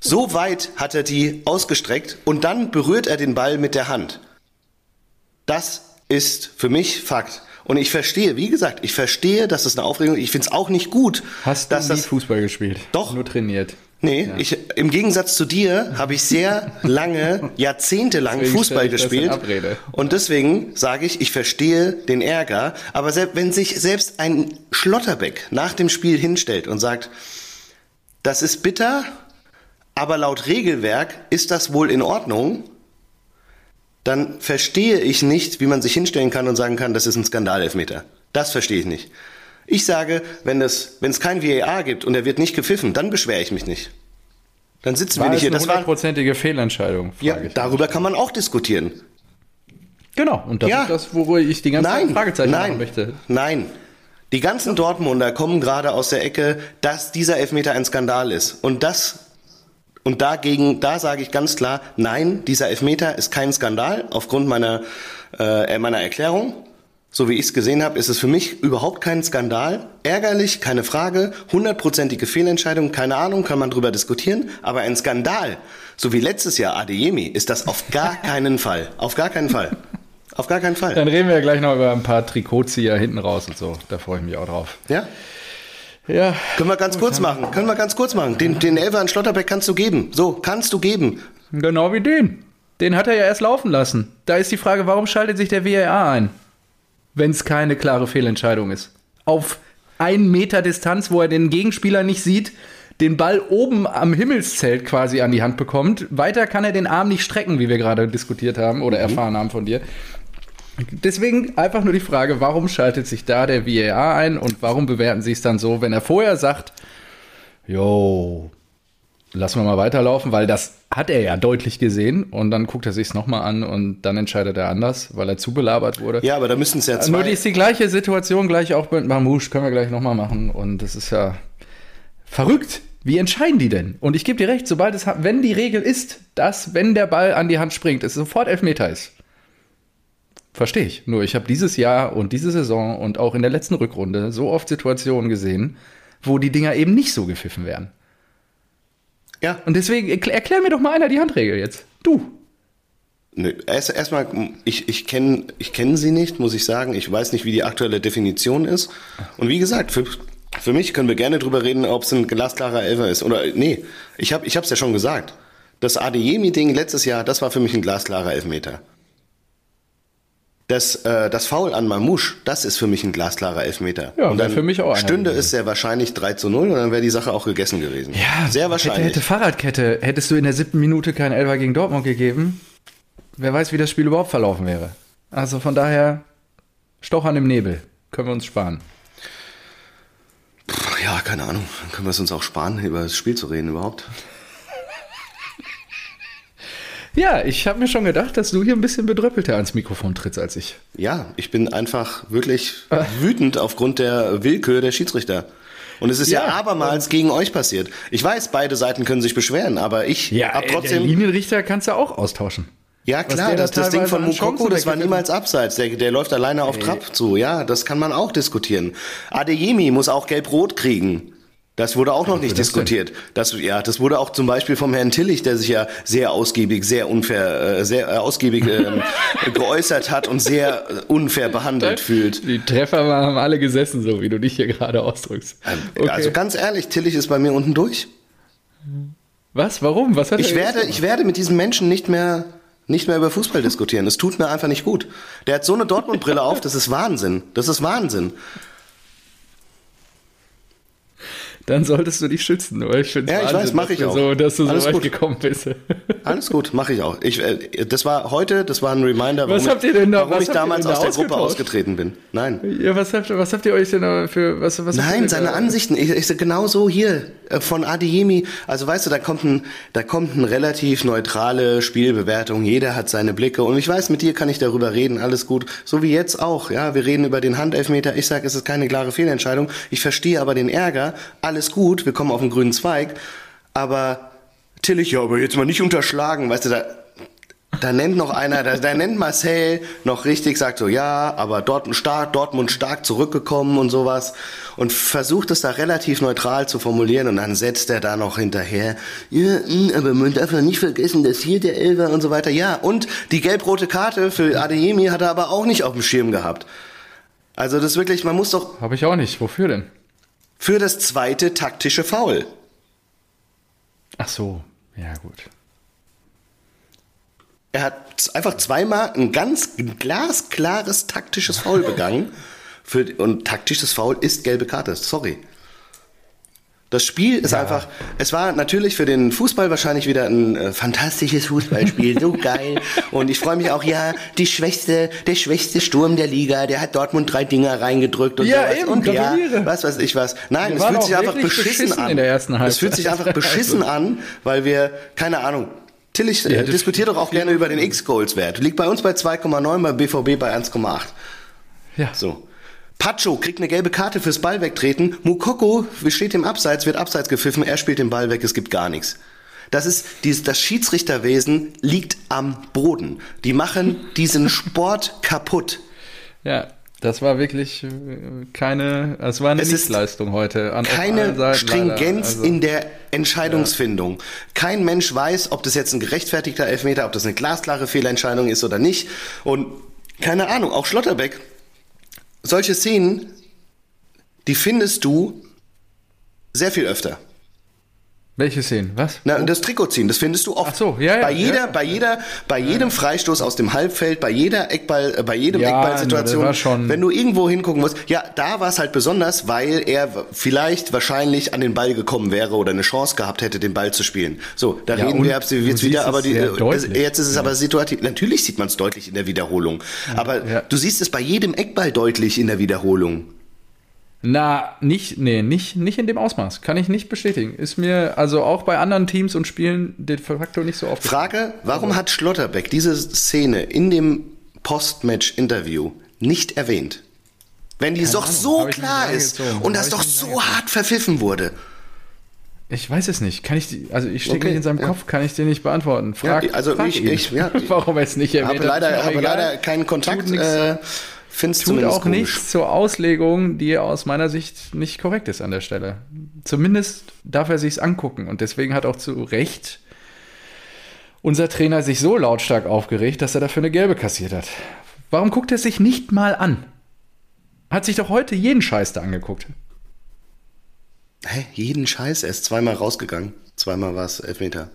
So weit hat er die ausgestreckt und dann berührt er den Ball mit der Hand. Das ist für mich Fakt. Und ich verstehe, wie gesagt, ich verstehe, dass das eine Aufregung ist. Ich finde es auch nicht gut, Hast du dass nie das. Fußball gespielt? Doch. Nur trainiert. Nee, ich, im Gegensatz zu dir habe ich sehr *laughs* lange, jahrzehntelang Deswegen Fußball gespielt. Und deswegen sage ich, ich verstehe den Ärger. Aber selbst, wenn sich selbst ein Schlotterbeck nach dem Spiel hinstellt und sagt, das ist bitter, aber laut Regelwerk ist das wohl in Ordnung, dann verstehe ich nicht, wie man sich hinstellen kann und sagen kann, das ist ein Skandalelfmeter. Das verstehe ich nicht. Ich sage, wenn es, wenn es kein VAR gibt und er wird nicht gepfiffen, dann beschwere ich mich nicht. Dann sitzen War wir nicht hier. eine Das war, hundertprozentige Fehlentscheidung? ja, darüber kann man auch diskutieren. Genau, und das Ja. ist das, worüber ich die ganze Zeit Nein, Fragezeichen nein, machen möchte. nein. Die ganzen Dortmunder kommen gerade aus der Ecke, dass dieser Elfmeter ein Skandal ist. Und das, und dagegen, da sage ich ganz klar, nein, dieser Elfmeter ist kein Skandal aufgrund meiner, äh, meiner Erklärung. So wie ich es gesehen habe, ist es für mich überhaupt kein Skandal. Ärgerlich, keine Frage. Hundertprozentige Fehlentscheidung, keine Ahnung, kann man drüber diskutieren. Aber ein Skandal, so wie letztes Jahr Adeyemi, ist das auf gar *laughs* keinen Fall. Auf gar keinen Fall. Auf gar keinen Fall. Dann reden wir ja gleich noch über ein paar Trikotzieher hinten raus und so. Da freue ich mich auch drauf. Ja? Ja, Können wir ganz kurz machen. Können wir ganz kurz machen. Den, den Elfer an Schlotterbeck kannst du geben. So, kannst du geben. genau wie den. Den hat er ja erst laufen lassen. Da ist die Frage, warum schaltet sich der VAR ein? Wenn es keine klare Fehlentscheidung ist. Auf einen Meter Distanz, wo er den Gegenspieler nicht sieht, den Ball oben am Himmelszelt quasi an die Hand bekommt. Weiter kann er den Arm nicht strecken, wie wir gerade diskutiert haben oder erfahren haben von dir. Deswegen einfach nur die Frage, warum schaltet sich da der VAR ein und warum bewerten sie es dann so, wenn er vorher sagt, jo, lassen wir mal weiterlaufen, weil das hat er ja deutlich gesehen und dann guckt er sich es nochmal an und dann entscheidet er anders, weil er zu belabert wurde. Ja, aber da müssen es ja Nur die zwei. ist die gleiche Situation, gleich auch mit Mamouche, können wir gleich nochmal machen und das ist ja verrückt. Wie entscheiden die denn? Und ich gebe dir recht, sobald es, wenn die Regel ist, dass, wenn der Ball an die Hand springt, es sofort Elfmeter ist. Verstehe ich. Nur ich habe dieses Jahr und diese Saison und auch in der letzten Rückrunde so oft Situationen gesehen, wo die Dinger eben nicht so gepfiffen werden. Ja, Und deswegen erklär, erklär mir doch mal einer die Handregel jetzt. Du. nö. Erst, erstmal, ich, ich kenne ich kenn sie nicht, muss ich sagen. Ich weiß nicht, wie die aktuelle Definition ist. Und wie gesagt, für, für mich können wir gerne drüber reden, ob es ein glasklarer Elfer ist. Oder, nee, ich habe es ja schon gesagt. Das Adeyemi-Ding letztes Jahr, das war für mich ein glasklarer Elfmeter. Das, äh, das Foul an Mamouche, das ist für mich ein glasklarer Elfmeter. Ja, und dann für mich auch stünde es sehr wahrscheinlich 3 zu 0 und dann wäre die Sache auch gegessen gewesen. sehr wahrscheinlich. Hätte, hätte Fahrradkette. Hättest du in der siebten Minute keinen Elfer gegen Dortmund gegeben, wer weiß, wie das Spiel überhaupt verlaufen wäre. Also von daher, Stochern im Nebel. Können wir uns sparen. Ja, keine Ahnung. Dann können wir es uns auch sparen, über das Spiel zu reden überhaupt. Ja, ich habe mir schon gedacht, dass du hier ein bisschen bedröppelter ans Mikrofon trittst als ich. Ja, ich bin einfach wirklich wütend aufgrund der Willkür der Schiedsrichter. Und es ist ja, Ja, abermals gegen euch passiert. Ich weiß, beide Seiten können sich beschweren, aber ich Ja, hab der trotzdem. Linienrichter kannst du auch austauschen. Ja, klar, das, das Ding von Mukoko, das war niemals abseits. Der, der läuft alleine auf Trab zu. Ja, das kann man auch diskutieren. Adeyemi muss auch gelb-rot kriegen. Das wurde auch noch nicht das diskutiert. Das, ja, das wurde auch zum Beispiel vom Herrn Tillich, der sich ja sehr ausgiebig, sehr unfair, äh, sehr äh, ausgiebig ähm, *laughs* geäußert hat und sehr äh, unfair behandelt fühlt. Die Treffer haben alle gesessen, so wie du dich hier gerade ausdrückst. Okay. Also ganz ehrlich, Tillich ist bei mir unten durch. Was? Warum? Was hat Ich er werde, ich werde mit diesem Menschen nicht mehr, nicht mehr über Fußball diskutieren. Es tut mir einfach nicht gut. Der hat so eine Dortmund-Brille auf, das ist Wahnsinn. Das ist Wahnsinn. Dann solltest du dich schützen, weil ich finde Ja, ich weiß, mach ich auch. So, dass du Alles so weit gut. gekommen bist. Alles gut, mache ich auch. Ich, äh, das war heute, das war ein Reminder, warum, Was habt ihr denn da- ich, warum was ich damals aus der Gruppe ausgetreten bin. Nein. ja, was habt, ihr- was habt ihr euch denn da für was, was Nein, seine Ansichten. Ich, ich genau so hier äh, von Adeyemi. Also weißt du, da kommt ein, da kommt eine relativ neutrale Spielbewertung. Jeder hat seine Blicke und ich weiß, mit dir kann ich darüber reden. Alles gut. So wie jetzt auch. Ja, wir reden über den Handelfmeter. Ich sage, es ist keine klare Fehlentscheidung. Ich verstehe aber den Ärger. Alles gut. Wir kommen auf den grünen Zweig. Aber Tillich, ja, aber jetzt mal nicht unterschlagen. Weißt du, da, da nennt noch einer, da, da nennt Marcel noch richtig, sagt so, ja, aber Dortmund stark, Dortmund stark zurückgekommen und sowas und versucht es da relativ neutral zu formulieren und dann setzt er da noch hinterher, ja, mh, aber man darf ja nicht vergessen, dass hier der Elfer und so weiter, ja, und die gelb-rote Karte für Adeyemi hat er aber auch nicht auf dem Schirm gehabt. Also das wirklich, man muss doch Habe ich auch nicht. Wofür denn? Für das zweite taktische Foul. Ach so, ja gut. Er hat einfach zweimal ein ganz glasklares taktisches Foul *laughs* begangen. Für, und taktisches Foul ist gelbe Karte, sorry. Das Spiel ist ja. einfach, es war natürlich für den Fußball wahrscheinlich wieder ein äh, fantastisches Fußballspiel, so *laughs* geil. Und ich freue mich auch, ja, die schwächste, der schwächste Sturm der Liga, der hat Dortmund drei Dinger reingedrückt und ja, sowas. Eben, und ja, was weiß ich was. Nein, es fühlt sich einfach beschissen, beschissen an. Es fühlt sich einfach *laughs* beschissen an, weil wir, keine Ahnung, Tillich äh, diskutiert doch auch gerne über den X-Goals-Wert. Liegt bei uns bei 2,9, beim BVB bei 1,8. Ja. So. Pacho kriegt eine gelbe Karte fürs Ball wegtreten. Mukoko steht im Abseits, wird Abseits gepfiffen, er spielt den Ball weg, es gibt gar nichts. Das ist, dieses, das Schiedsrichterwesen liegt am Boden. Die machen diesen Sport *laughs* kaputt. Ja, das war wirklich äh, keine, es war eine Es ist Nichtleistung heute. An Keine Seiten Stringenz. Also, in der Entscheidungsfindung. Kein Mensch weiß, ob das jetzt ein gerechtfertigter Elfmeter, ob das eine glasklare Fehlentscheidung ist oder nicht. Und keine Ahnung, auch Schlotterbeck. Solche Szenen, die findest du sehr viel öfter. Welche Szenen? Was? Na, das Trikot ziehen, das findest du oft. Ach so, ja, ja, bei jeder, ja. bei jeder, bei jedem Freistoß aus dem Halbfeld, bei jeder Eckball, äh, bei jedem Ja, Eckballsituation, war schon- wenn du irgendwo hingucken musst, ja, da war es halt besonders, weil er vielleicht wahrscheinlich an den Ball gekommen wäre oder eine Chance gehabt hätte, den Ball zu spielen. So, da Ja, reden wir jetzt wieder, aber die, äh, das, deutlich. jetzt ist es aber situativ. Natürlich sieht man es deutlich in der Wiederholung, aber du siehst es bei jedem Eckball deutlich in der Wiederholung. Na, nicht, nee, nicht, nicht in dem Ausmaß. Kann ich nicht bestätigen. Ist mir also auch bei anderen Teams und Spielen de facto nicht so oft. Frage, warum hat Schlotterbeck diese Szene in dem Post-Match-Interview nicht erwähnt? Wenn die doch Ahnung, so ich klar ist und das ich doch so hart verpfiffen wurde. Ich weiß es nicht. Kann ich, die, also ich stecke Okay, nicht in seinem ja. Kopf, kann ich dir nicht beantworten. Frag, Ja, also frag ich- ihn, ich- ja, *laughs* warum er es nicht Ich erwähnt habe hat. leider, auch habe leider keinen Kontakt. Äh, Tut zumindest auch komisch. nichts zur Auslegung, die aus meiner Sicht nicht korrekt ist an der Stelle. Zumindest darf er sich's angucken und deswegen hat auch zu Recht unser Trainer sich so lautstark aufgeregt, dass er dafür eine gelbe kassiert hat. Warum guckt er sich nicht mal an? Hat sich doch heute jeden Scheiß da angeguckt. Hä? Jeden Scheiß. Er ist zweimal rausgegangen. Zweimal war es Elfmeter.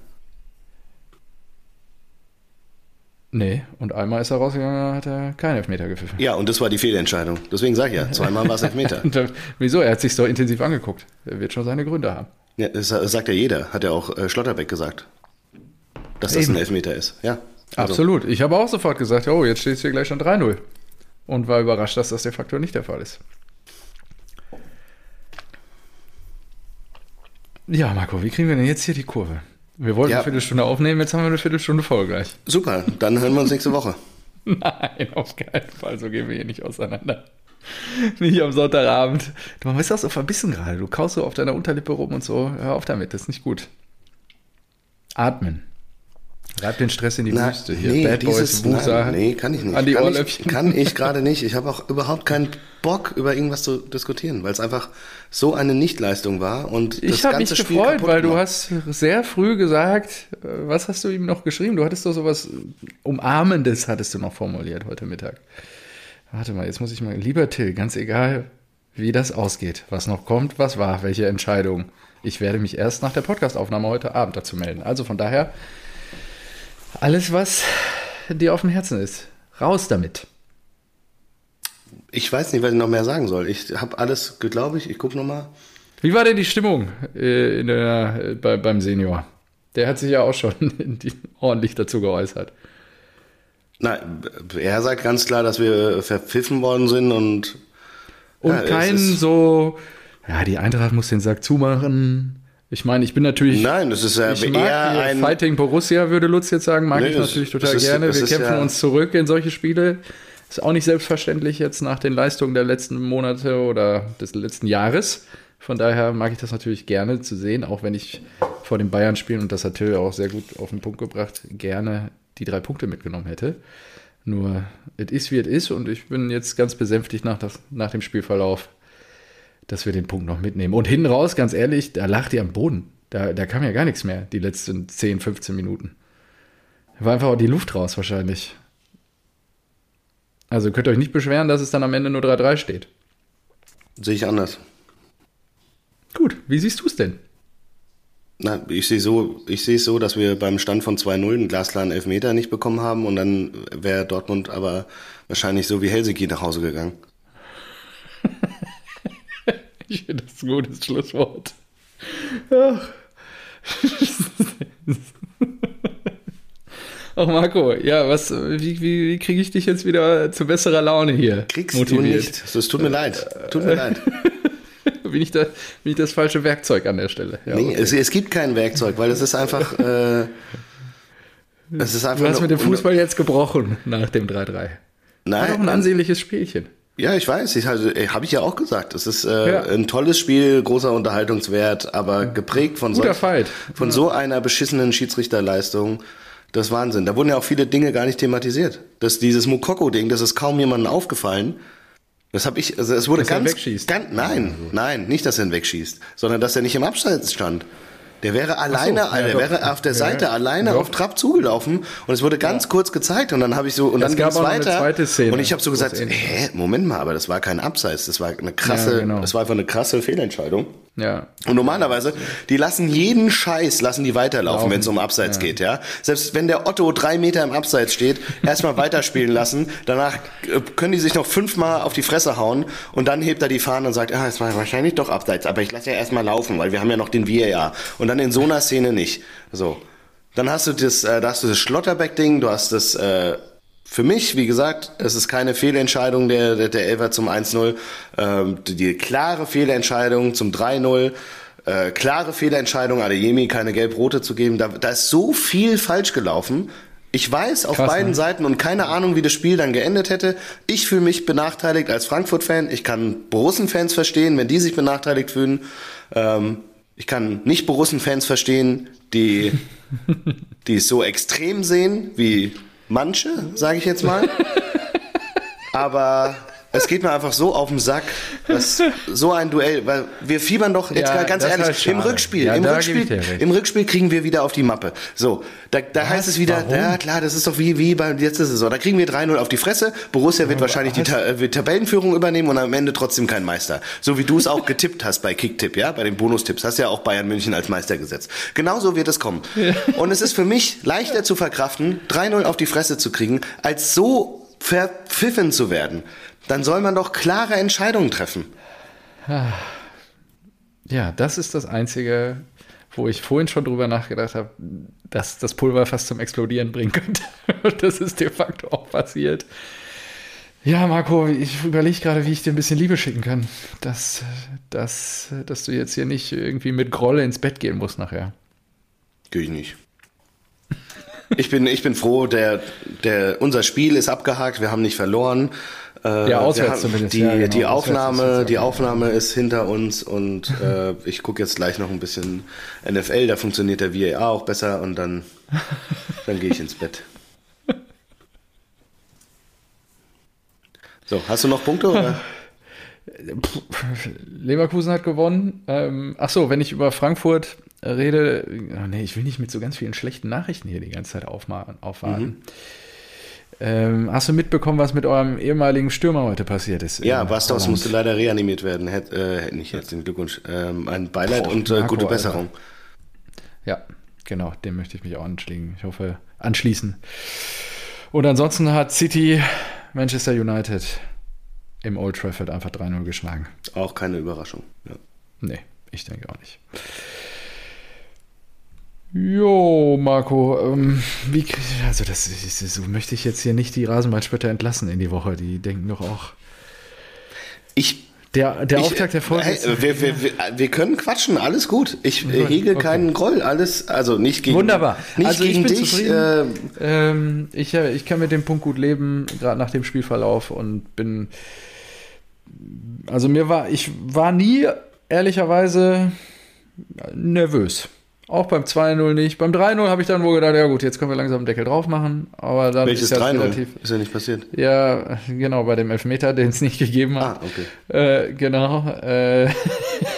Nee, und einmal ist er rausgegangen, hat er keinen Elfmeter gepfiffen. Ja, und das war die Fehlentscheidung. Deswegen sage ich ja, *laughs* zweimal war es Elfmeter. Äh, Wieso? Er hat sich so intensiv angeguckt. Er wird schon seine Gründe haben. Ja, das sagt ja jeder. Hat ja auch äh, Schlotterbeck gesagt. Dass das Eben. ein Elfmeter ist. Ja. Also, Absolut. Ich habe auch sofort gesagt, oh, jetzt steht es hier gleich schon 3-0. Und war überrascht, dass das de facto nicht der Fall ist. Ja, Marco, wie kriegen wir denn jetzt hier die Kurve? Wir wollten Ja. eine Viertelstunde aufnehmen, jetzt haben wir eine Viertelstunde voll gleich. Super, dann hören wir uns nächste Woche. *laughs* Nein, auf keinen Fall. So gehen wir hier nicht auseinander. Nicht am Sonntagabend. Du bist auch so verbissen gerade. Du kaust so auf deiner Unterlippe rum und so. Hör auf damit, das ist nicht gut. Atmen. Reib den Stress in die Na, Wüste. Hier, nee, Bad Boys, dieses, Wusa. nein, nee, kann ich nicht. An die kann, Ohrläppchen. ich, kann ich gerade nicht. Ich habe auch überhaupt keinen Bock, über irgendwas zu diskutieren, weil es einfach so eine Nichtleistung war. Und Ich habe mich Spiel gefreut, weil du gemacht. hast sehr früh gesagt, äh, was hast du ihm noch geschrieben? Du hattest doch sowas Umarmendes, hattest du noch formuliert heute Mittag. Warte mal, jetzt muss ich mal, lieber Till, ganz egal, wie das ausgeht, was noch kommt, was war, welche Entscheidung. Ich werde mich erst nach der Podcastaufnahme heute Abend dazu melden. Also von daher, alles, was dir auf dem Herzen ist, raus damit. Ich weiß nicht, was ich noch mehr sagen soll. Ich habe alles, glaube ich, ich gucke nochmal. Wie war denn die Stimmung äh, der, äh, bei, beim Senior? Der hat sich ja auch schon *laughs* die, ordentlich dazu geäußert. Nein, er sagt ganz klar, dass wir verpfiffen worden sind und Und Ja, kein so, ja, die Eintracht muss den Sack zumachen. Ich meine, ich bin natürlich. Nein, das ist ja ich mag eher ein- Fighting Borussia, würde Lutz jetzt sagen, mag Nee, ich das- natürlich das total ist- gerne. das Wir kämpfen ja- uns zurück in solche Spiele. Ist auch nicht selbstverständlich jetzt nach den Leistungen der letzten Monate oder des letzten Jahres. Von daher mag ich das natürlich gerne zu sehen, auch wenn ich vor den Bayern spielen, und das hat Till auch sehr gut auf den Punkt gebracht, gerne die drei Punkte mitgenommen hätte. Nur, es ist wie es ist und ich bin jetzt ganz besänftigt nach, das, nach dem Spielverlauf, dass wir den Punkt noch mitnehmen. Und hinten raus, ganz ehrlich, da lacht ihr am Boden. Da, da kam ja gar nichts mehr, die letzten 10, 15 Minuten. Da war einfach auch die Luft raus wahrscheinlich. Also könnt ihr euch nicht beschweren, dass es dann am Ende nur 3-3 steht. sehe ich anders. Gut, wie siehst du es denn? Na, ich sehe so, ich sehe es so, dass wir beim Stand von 2-0 einen glasklaren Elfmeter nicht bekommen haben und dann wäre Dortmund aber wahrscheinlich so wie Helsinki nach Hause gegangen. *laughs* Ich finde das ein gutes Schlusswort. Ach. Ach Marco, ja, was, wie, wie, wie kriege ich dich jetzt wieder zu besserer Laune hier? Kriegst du nicht. Es tut mir leid. Tut mir leid. *laughs* Bin ich, da, bin ich das falsche Werkzeug an der Stelle? Ja, Nee, okay. es, es gibt kein Werkzeug, weil es ist einfach. Äh, *laughs* es ist einfach. du hast eine- mit dem Fußball jetzt gebrochen nach dem 3-3. War doch ein Nein, ansehnliches Spielchen. Ja, ich weiß. Ich, also, habe ich ja auch gesagt. Es ist äh, Ja. ein tolles Spiel, großer Unterhaltungswert, aber geprägt von, Guter solch- Fight. von so einer beschissenen Schiedsrichterleistung. Das ist Wahnsinn. Da wurden ja auch viele Dinge gar nicht thematisiert. Das, dieses Mukoko-Ding, das ist kaum jemandem aufgefallen. Das habe ich, also es wurde Dass er ganz, wegschießt. ganz, nein, nein, nicht, dass er ihn wegschießt, sondern dass er nicht im Abseits stand. Der wäre alleine, ja, der doch. wäre auf der Ja, Seite ja. alleine Doch. auf Trab zugelaufen und es wurde ganz kurz gezeigt und dann habe ich so und Es dann noch eine weiter zweite Szene, und ich habe so es gesagt, hä, Moment mal, aber das war kein Abseits, das war eine krasse, Ja, genau. das war einfach eine krasse Fehlentscheidung. Ja. Und normalerweise, die lassen jeden Scheiß, lassen die weiterlaufen, Laufen. wenn es um Abseits geht, ja. Selbst wenn der Otto drei Meter im Abseits steht, erstmal *laughs* weiterspielen lassen, danach äh, können die sich noch fünfmal auf die Fresse hauen und dann hebt er die Fahne und sagt, ah, es war wahrscheinlich doch Abseits, aber ich lasse ja erstmal laufen, weil wir haben ja noch den VAR. Und dann in so einer Szene nicht. So. Dann hast du das, äh, da hast du das Schlotterbeck-Ding, du hast das, äh, für mich, wie gesagt, es ist keine Fehlentscheidung der, der, der Elfer zum 1-0. Ähm, die, klare Fehlentscheidung zum 3-0. Äh, klare Fehlentscheidung, Adeyemi keine gelb-rote zu geben. Da, da ist so viel falsch gelaufen. Ich weiß auf Krass, beiden ne? Seiten und keine Ahnung, wie das Spiel dann geendet hätte. Ich fühle mich benachteiligt als Frankfurt-Fan. Ich kann Borussen-Fans verstehen, wenn die sich benachteiligt fühlen. Ähm, ich kann nicht Borussen-Fans verstehen, die, die es so extrem sehen wie manche, sage ich jetzt mal. *laughs* Aber es geht mir einfach so auf den Sack, dass so ein Duell, weil wir fiebern doch jetzt Ja, mal ganz ist ehrlich halt im. Rückspiel, Ja, im Rückspiel, im Rückspiel kriegen wir wieder auf die Mappe. So, da, da heißt es wieder, Warum? ja klar, das ist doch wie wie bei letzter Saison. Da kriegen wir 3-0 auf die Fresse. Borussia wird wahrscheinlich die Ta äh, wird Tabellenführung übernehmen und am Ende trotzdem kein Meister. So wie du es auch getippt hast bei Kicktipp, ja, bei den Bonustipps. Hast ja auch Bayern München als Meister gesetzt. Genauso wird es kommen. Und es ist für mich leichter zu verkraften, 3-0 auf die Fresse zu kriegen, als so verpfiffen zu werden. Dann soll man doch klare Entscheidungen treffen. Ja, das ist das Einzige, wo ich vorhin schon drüber nachgedacht habe, dass das Pulver fast zum Explodieren bringen könnte. *laughs* Und das ist de facto auch passiert. Ja, Marco, ich überlege gerade, wie ich dir ein bisschen Liebe schicken kann. Dass, dass, dass du jetzt hier nicht irgendwie mit Groll ins Bett gehen musst nachher. Geh ich nicht. Ich bin, ich bin froh, der, der, unser Spiel ist abgehakt, wir haben nicht verloren. Äh, Ja, auswärts wir haben- zumindest, Die, ja, genau, die, auswärts Aufnahme, die. Aufnahme ist hinter uns und äh, ich gucke jetzt gleich noch ein bisschen NFL, da funktioniert der VAR auch besser und dann, dann gehe ich ins Bett. *laughs* So, hast du noch Punkte? Oder? Leverkusen hat gewonnen. Ähm, ach so, wenn ich über Frankfurt rede, oh nee, ich will nicht mit so ganz vielen schlechten Nachrichten hier die ganze Zeit aufwarten. Ähm, hast du mitbekommen, was mit eurem ehemaligen Stürmer heute passiert ist? Ja, Bastos musste leider reanimiert werden. Hätt, äh, nicht herzlichen Glückwunsch. Ähm, ein Beileid Boah, und äh, gute Alter. Besserung. Ja, genau, dem möchte ich mich auch anschließen. Ich hoffe, anschließen. Und ansonsten hat City Manchester United im Old Trafford einfach 3-0 geschlagen. Auch keine Überraschung. Ja. Nee, ich denke auch nicht. Jo, Marco, ähm, wie, also das ist, so möchte ich jetzt hier nicht die Rasenballspötter entlassen in die Woche. Die denken doch auch. Ich Der, der Ich, Auftakt der Folge Hey, ist wir, wir, wir, wir können quatschen, alles gut. Ich äh, hege okay. keinen Groll, alles, also nicht gegen, Wunderbar. Nicht Also ich gegen bin dich. zufrieden. Äh, Ähm, ich, äh, ich kann mit dem Punkt gut leben, gerade nach dem Spielverlauf und bin. Also mir war, ich war nie ehrlicherweise nervös. Auch beim 2-0 nicht. Beim 3-0 habe ich dann wohl gedacht, ja gut, jetzt können wir langsam den Deckel drauf machen. Aber dann welches ist das 3 relativ. Ist ja nicht passiert. Ja, genau, bei dem Elfmeter, den es nicht gegeben hat. Ah, okay. Äh, genau. Äh, *laughs*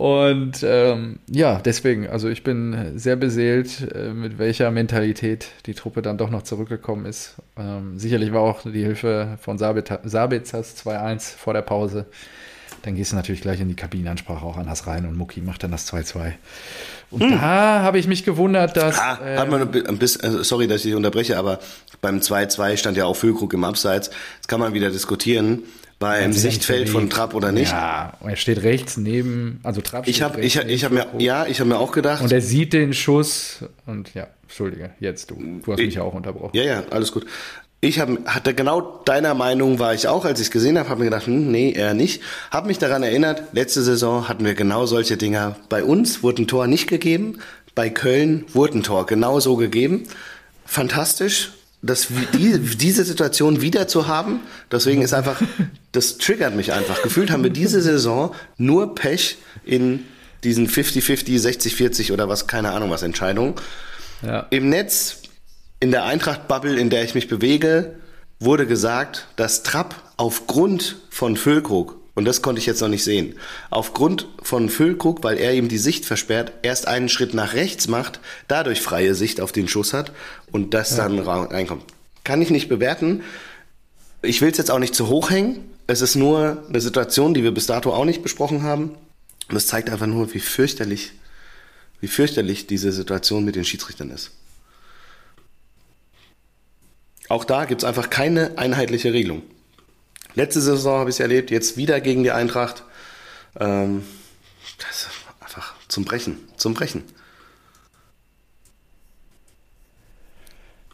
und ähm, ja, deswegen, also ich bin sehr beseelt, äh, mit welcher Mentalität die Truppe dann doch noch zurückgekommen ist. Ähm, sicherlich war auch die Hilfe von Sabita- Sabitzer 2-1 vor der Pause dann gehst du natürlich gleich in die Kabinenansprache auch anders rein und Mucki macht dann das 2-2. Und da habe ich mich gewundert, dass. Ah, hat man ein bisschen, also sorry, dass ich dich unterbreche, aber beim 2-2 stand ja auch Füllkrug im Abseits. Das kann man wieder diskutieren. Beim Sichtfeld von Trapp oder nicht. Ja, er steht rechts neben, also Trapp Ich steht habe rechts ich, ich hab mir, ja, ich habe mir auch gedacht. Und er sieht den Schuss und ja, Entschuldige, jetzt du. Du hast mich ja auch unterbrochen. Ja, ja, alles gut. Ich hab, hatte genau deiner Meinung war ich auch, als ich es gesehen habe, habe mir gedacht, hm, nee, eher nicht. Habe mich daran erinnert, letzte Saison hatten wir genau solche Dinger. Bei uns wurde ein Tor nicht gegeben, bei Köln wurde ein Tor genau so gegeben. Fantastisch, das, die, diese Situation wieder zu haben. Deswegen ist einfach, das triggert mich einfach. Gefühlt haben wir diese Saison nur Pech in diesen 50-50, 60-40 oder was, keine Ahnung was Entscheidungen. Ja. Im Netz, in der Eintracht-Bubble, in der ich mich bewege, wurde gesagt, dass Trapp aufgrund von Füllkrug, und das konnte ich jetzt noch nicht sehen, aufgrund von Füllkrug, weil er ihm die Sicht versperrt, erst einen Schritt nach rechts macht, dadurch freie Sicht auf den Schuss hat und das dann ra- reinkommt. Kann ich nicht bewerten. Ich will es jetzt auch nicht zu hoch hängen. Es ist nur eine Situation, die wir bis dato auch nicht besprochen haben. Und es zeigt einfach nur, wie fürchterlich, wie fürchterlich diese Situation mit den Schiedsrichtern ist. Auch da gibt es einfach keine einheitliche Regelung. Letzte Saison habe ich es erlebt, jetzt wieder gegen die Eintracht. Ähm, das ist einfach zum Brechen, zum Brechen.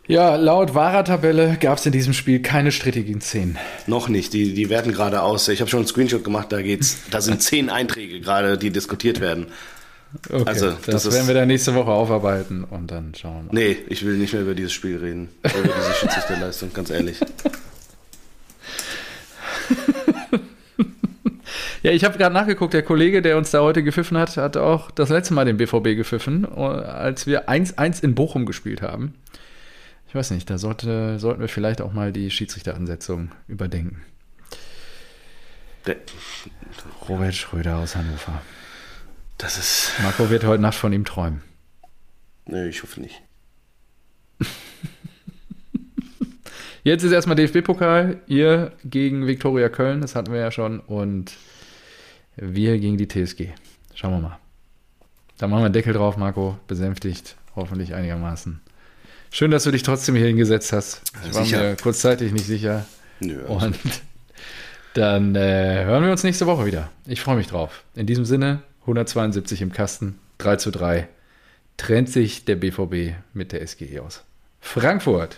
Ja, laut wahrer Tabelle gab es in diesem Spiel keine strittigen Szenen. Noch nicht, die, die werden gerade aus. Ich habe schon einen Screenshot gemacht, da geht's, da sind *laughs* zehn Einträge gerade, die diskutiert werden. Okay, Also, das, das werden wir dann nächste Woche aufarbeiten und dann schauen. Nee, ich will nicht mehr über dieses Spiel reden. Über diese *laughs* Schiedsrichterleistung, ganz ehrlich. Ja, ich habe gerade nachgeguckt, der Kollege, der uns da heute gepfiffen hat, hat auch das letzte Mal den BVB gepfiffen, äh, als wir 1-1 in Bochum gespielt haben. Ich weiß nicht, da sollte, sollten wir vielleicht auch mal die Schiedsrichteransetzung überdenken. Der- Robert Schröder aus Hannover. Das ist. Marco wird heute Nacht von ihm träumen. Nee, ich hoffe nicht. *laughs* Jetzt ist erstmal DFB-Pokal. Ihr gegen Viktoria Köln, das hatten wir ja schon. Und wir gegen die TSG. Schauen wir mal. Da machen wir einen Deckel drauf, Marco. Besänftigt. Hoffentlich einigermaßen. Schön, dass du dich trotzdem hier hingesetzt hast. Ich war Sicher. mir kurzzeitig nicht sicher. Nö, also- Und *laughs* dann äh, hören wir uns nächste Woche wieder. Ich freue mich drauf. In diesem Sinne, 172 im Kasten, 3 zu 3. Trennt sich der BVB mit der SGE aus. Frankfurt.